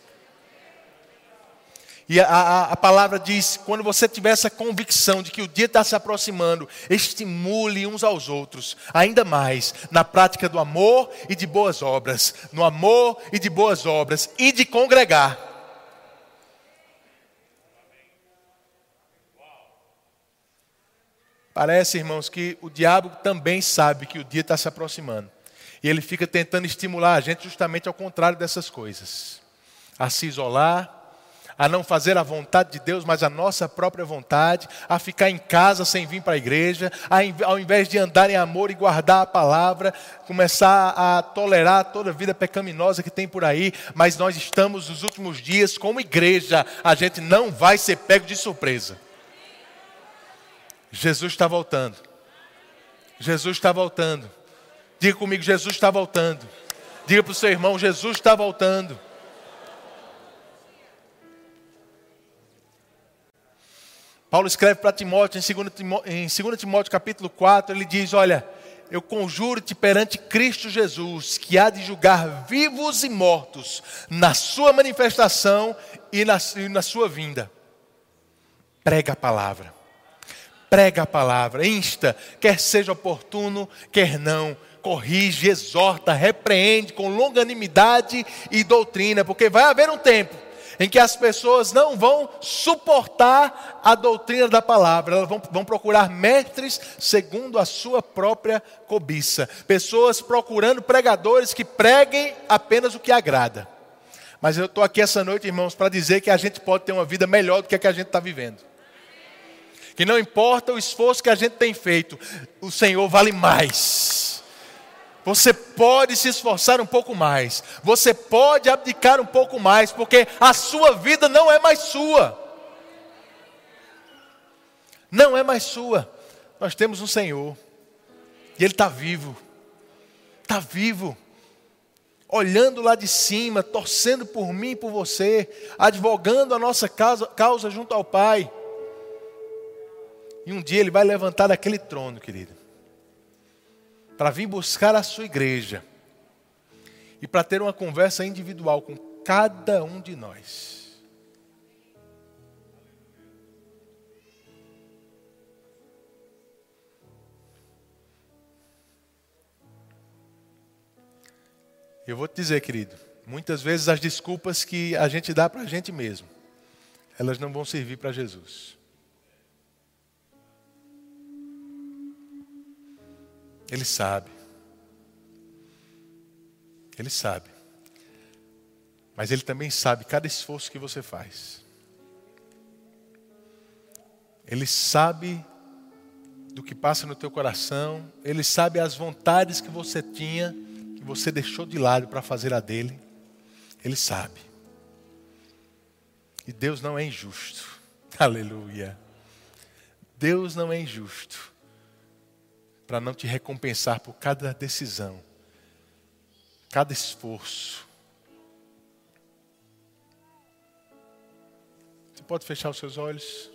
E a, a, a, palavra diz: quando você tiver essa convicção de que o dia está se aproximando, estimule uns aos outros, ainda mais, na prática do amor e de boas obras. No amor e de boas obras, e de congregar. Parece, irmãos, que o diabo também sabe que o dia está se aproximando. E ele fica tentando estimular a gente justamente ao contrário dessas coisas. A se isolar, a não fazer a vontade de Deus, mas a nossa própria vontade, a ficar em casa sem vir para a igreja, a, ao invés de andar em amor e guardar a palavra, começar a tolerar toda a vida pecaminosa que tem por aí, mas nós estamos nos últimos dias, como igreja, a gente não vai ser pego de surpresa. Jesus está voltando. Jesus está voltando. Diga comigo, Jesus está voltando. Diga para o seu irmão, Jesus está voltando. Paulo escreve para Timóteo, em 2 Timóteo, em 2 Timóteo capítulo 4, ele diz: Olha, eu conjuro-te perante Cristo Jesus, que há de julgar vivos e mortos na sua manifestação e na, e na sua vinda. Prega a palavra, prega a palavra, insta, quer seja oportuno, quer não, corrige, exorta, repreende com longanimidade e doutrina, porque vai haver um tempo em que as pessoas não vão suportar a doutrina da palavra, elas vão, vão procurar mestres segundo a sua própria cobiça, pessoas procurando pregadores que preguem apenas o que agrada. Mas eu estou aqui essa noite, irmãos, para dizer que a gente pode ter uma vida melhor do que a que a gente está vivendo. Que não importa o esforço que a gente tem feito, o Senhor vale mais. Você pode se esforçar um pouco mais. Você pode abdicar um pouco mais, porque a sua vida não é mais sua. Não é mais sua. Nós temos um Senhor. E Ele está vivo. Está vivo. Olhando lá de cima, torcendo por mim e por você, advogando a nossa causa, causa junto ao Pai. E um dia Ele vai levantar daquele trono, querido para vir buscar a sua igreja e para ter uma conversa individual com cada um de nós. Eu vou te dizer, querido, muitas vezes as desculpas que a gente dá para a gente mesmo, elas não vão servir para Jesus. Ele sabe. Ele sabe. Mas Ele também sabe cada esforço que você faz. Ele sabe do que passa no teu coração. Ele sabe as vontades que você tinha, que você deixou de lado para fazer a dele. Ele sabe. E Deus não é injusto. Aleluia. Deus não é injusto para não te recompensar por cada decisão, cada esforço. Você pode fechar os seus olhos?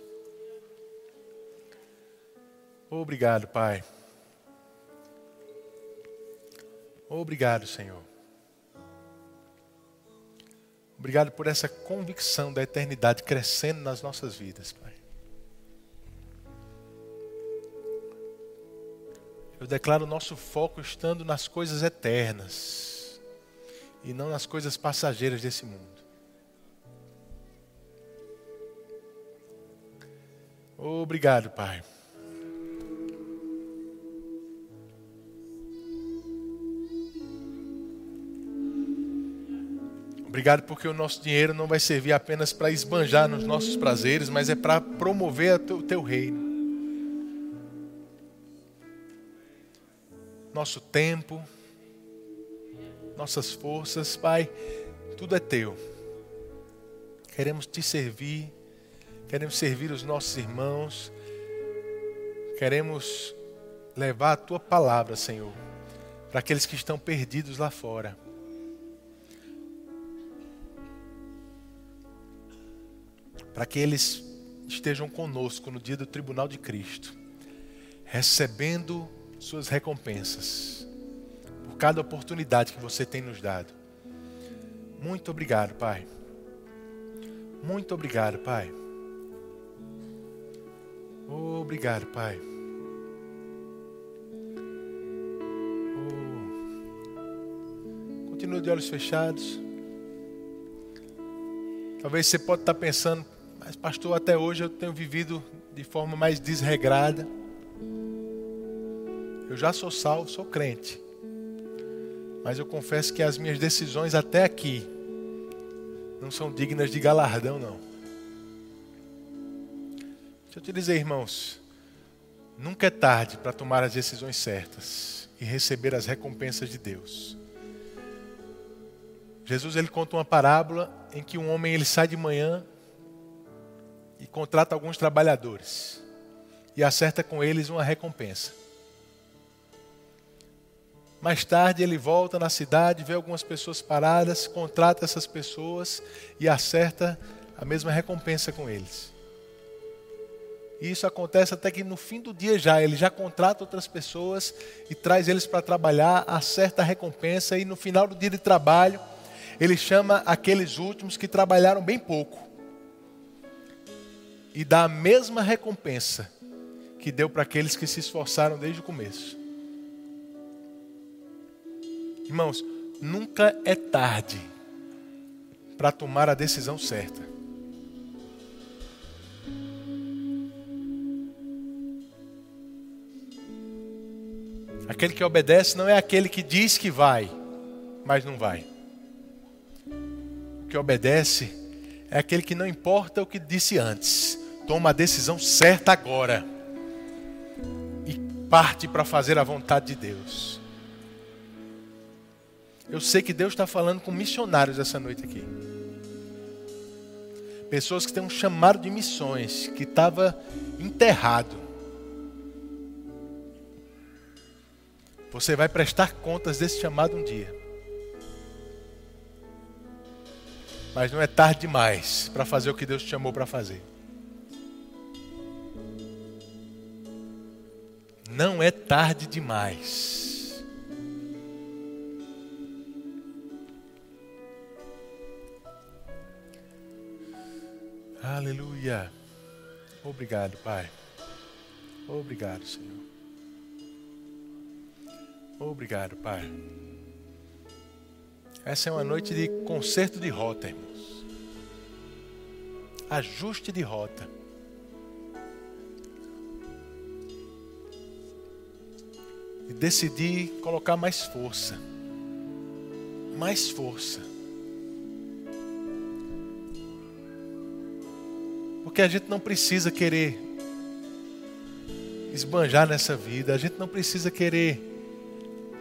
Obrigado, Pai. Obrigado, Senhor. Obrigado por essa convicção da eternidade crescendo nas nossas vidas, Pai. Eu declaro nosso foco estando nas coisas eternas e não nas coisas passageiras desse mundo. Obrigado, Pai. Obrigado porque o nosso dinheiro não vai servir apenas para esbanjar nos nossos prazeres, mas é para promover o teu reino. Nosso tempo, nossas forças, Pai, tudo é teu. Queremos te servir, queremos servir os nossos irmãos, queremos levar a tua palavra, Senhor, para aqueles que estão perdidos lá fora. Para que eles estejam conosco no dia do tribunal de Cristo, recebendo suas recompensas por cada oportunidade que você tem nos dado. Muito obrigado, Pai. Muito obrigado, Pai. Obrigado, Pai. Oh. Continua de olhos fechados. Talvez você pode estar pensando, mas pastor, até hoje eu tenho vivido de forma mais desregrada. Eu já sou salvo, sou crente. Mas eu confesso que as minhas decisões até aqui não são dignas de galardão, não. Deixa eu te dizer, irmãos, nunca é tarde para tomar as decisões certas e receber as recompensas de Deus. Jesus ele conta uma parábola em que um homem ele sai de manhã e contrata alguns trabalhadores e acerta com eles uma recompensa. Mais tarde ele volta na cidade, vê algumas pessoas paradas, contrata essas pessoas e acerta a mesma recompensa com eles. E isso acontece até que no fim do dia já, ele já contrata outras pessoas e traz eles para trabalhar, acerta a recompensa e no final do dia de trabalho, ele chama aqueles últimos que trabalharam bem pouco e dá a mesma recompensa que deu para aqueles que se esforçaram desde o começo. Irmãos, nunca é tarde para tomar a decisão certa. Aquele que obedece não é aquele que diz que vai, mas não vai. O que obedece é aquele que não importa o que disse antes, toma a decisão certa agora e parte para fazer a vontade de Deus. Eu sei que Deus está falando com missionários essa noite aqui. Pessoas que têm um chamado de missões, que estava enterrado. Você vai prestar contas desse chamado um dia. Mas não é tarde demais para fazer o que Deus te chamou para fazer. Não é tarde demais. Aleluia. Obrigado, Pai. Obrigado, Senhor. Obrigado, Pai. Essa é uma noite de conserto de rota, irmãos. Ajuste de rota. E decidi colocar mais força. Mais força Porque a gente não precisa querer esbanjar nessa vida, a gente não precisa querer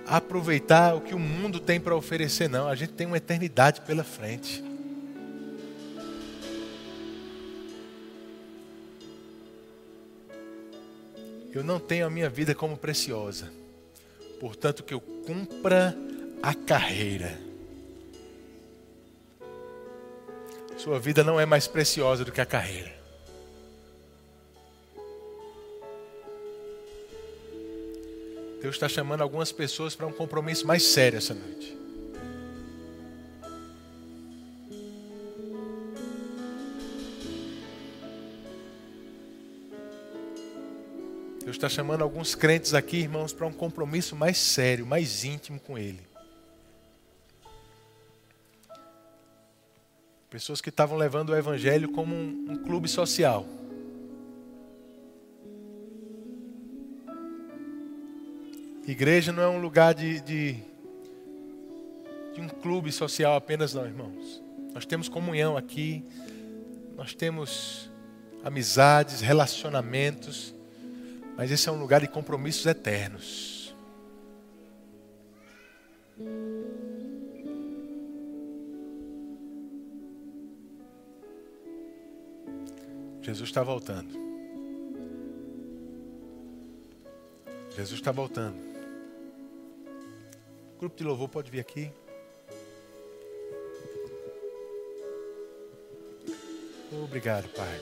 aproveitar o que o mundo tem para oferecer, não. A gente tem uma eternidade pela frente. Eu não tenho a minha vida como preciosa, portanto, que eu cumpra a carreira. Sua vida não é mais preciosa do que a carreira. Deus está chamando algumas pessoas para um compromisso mais sério essa noite. Deus está chamando alguns crentes aqui, irmãos, para um compromisso mais sério, mais íntimo com Ele. Pessoas que estavam levando o Evangelho como um, um clube social. Igreja não é um lugar de, de, de um clube social apenas, não, irmãos. Nós temos comunhão aqui, nós temos amizades, relacionamentos, mas esse é um lugar de compromissos eternos. Jesus está voltando. Jesus está voltando. Grupo de louvor pode vir aqui. Obrigado, Pai.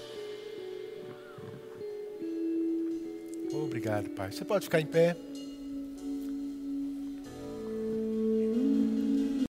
Obrigado, Pai. Você pode ficar em pé.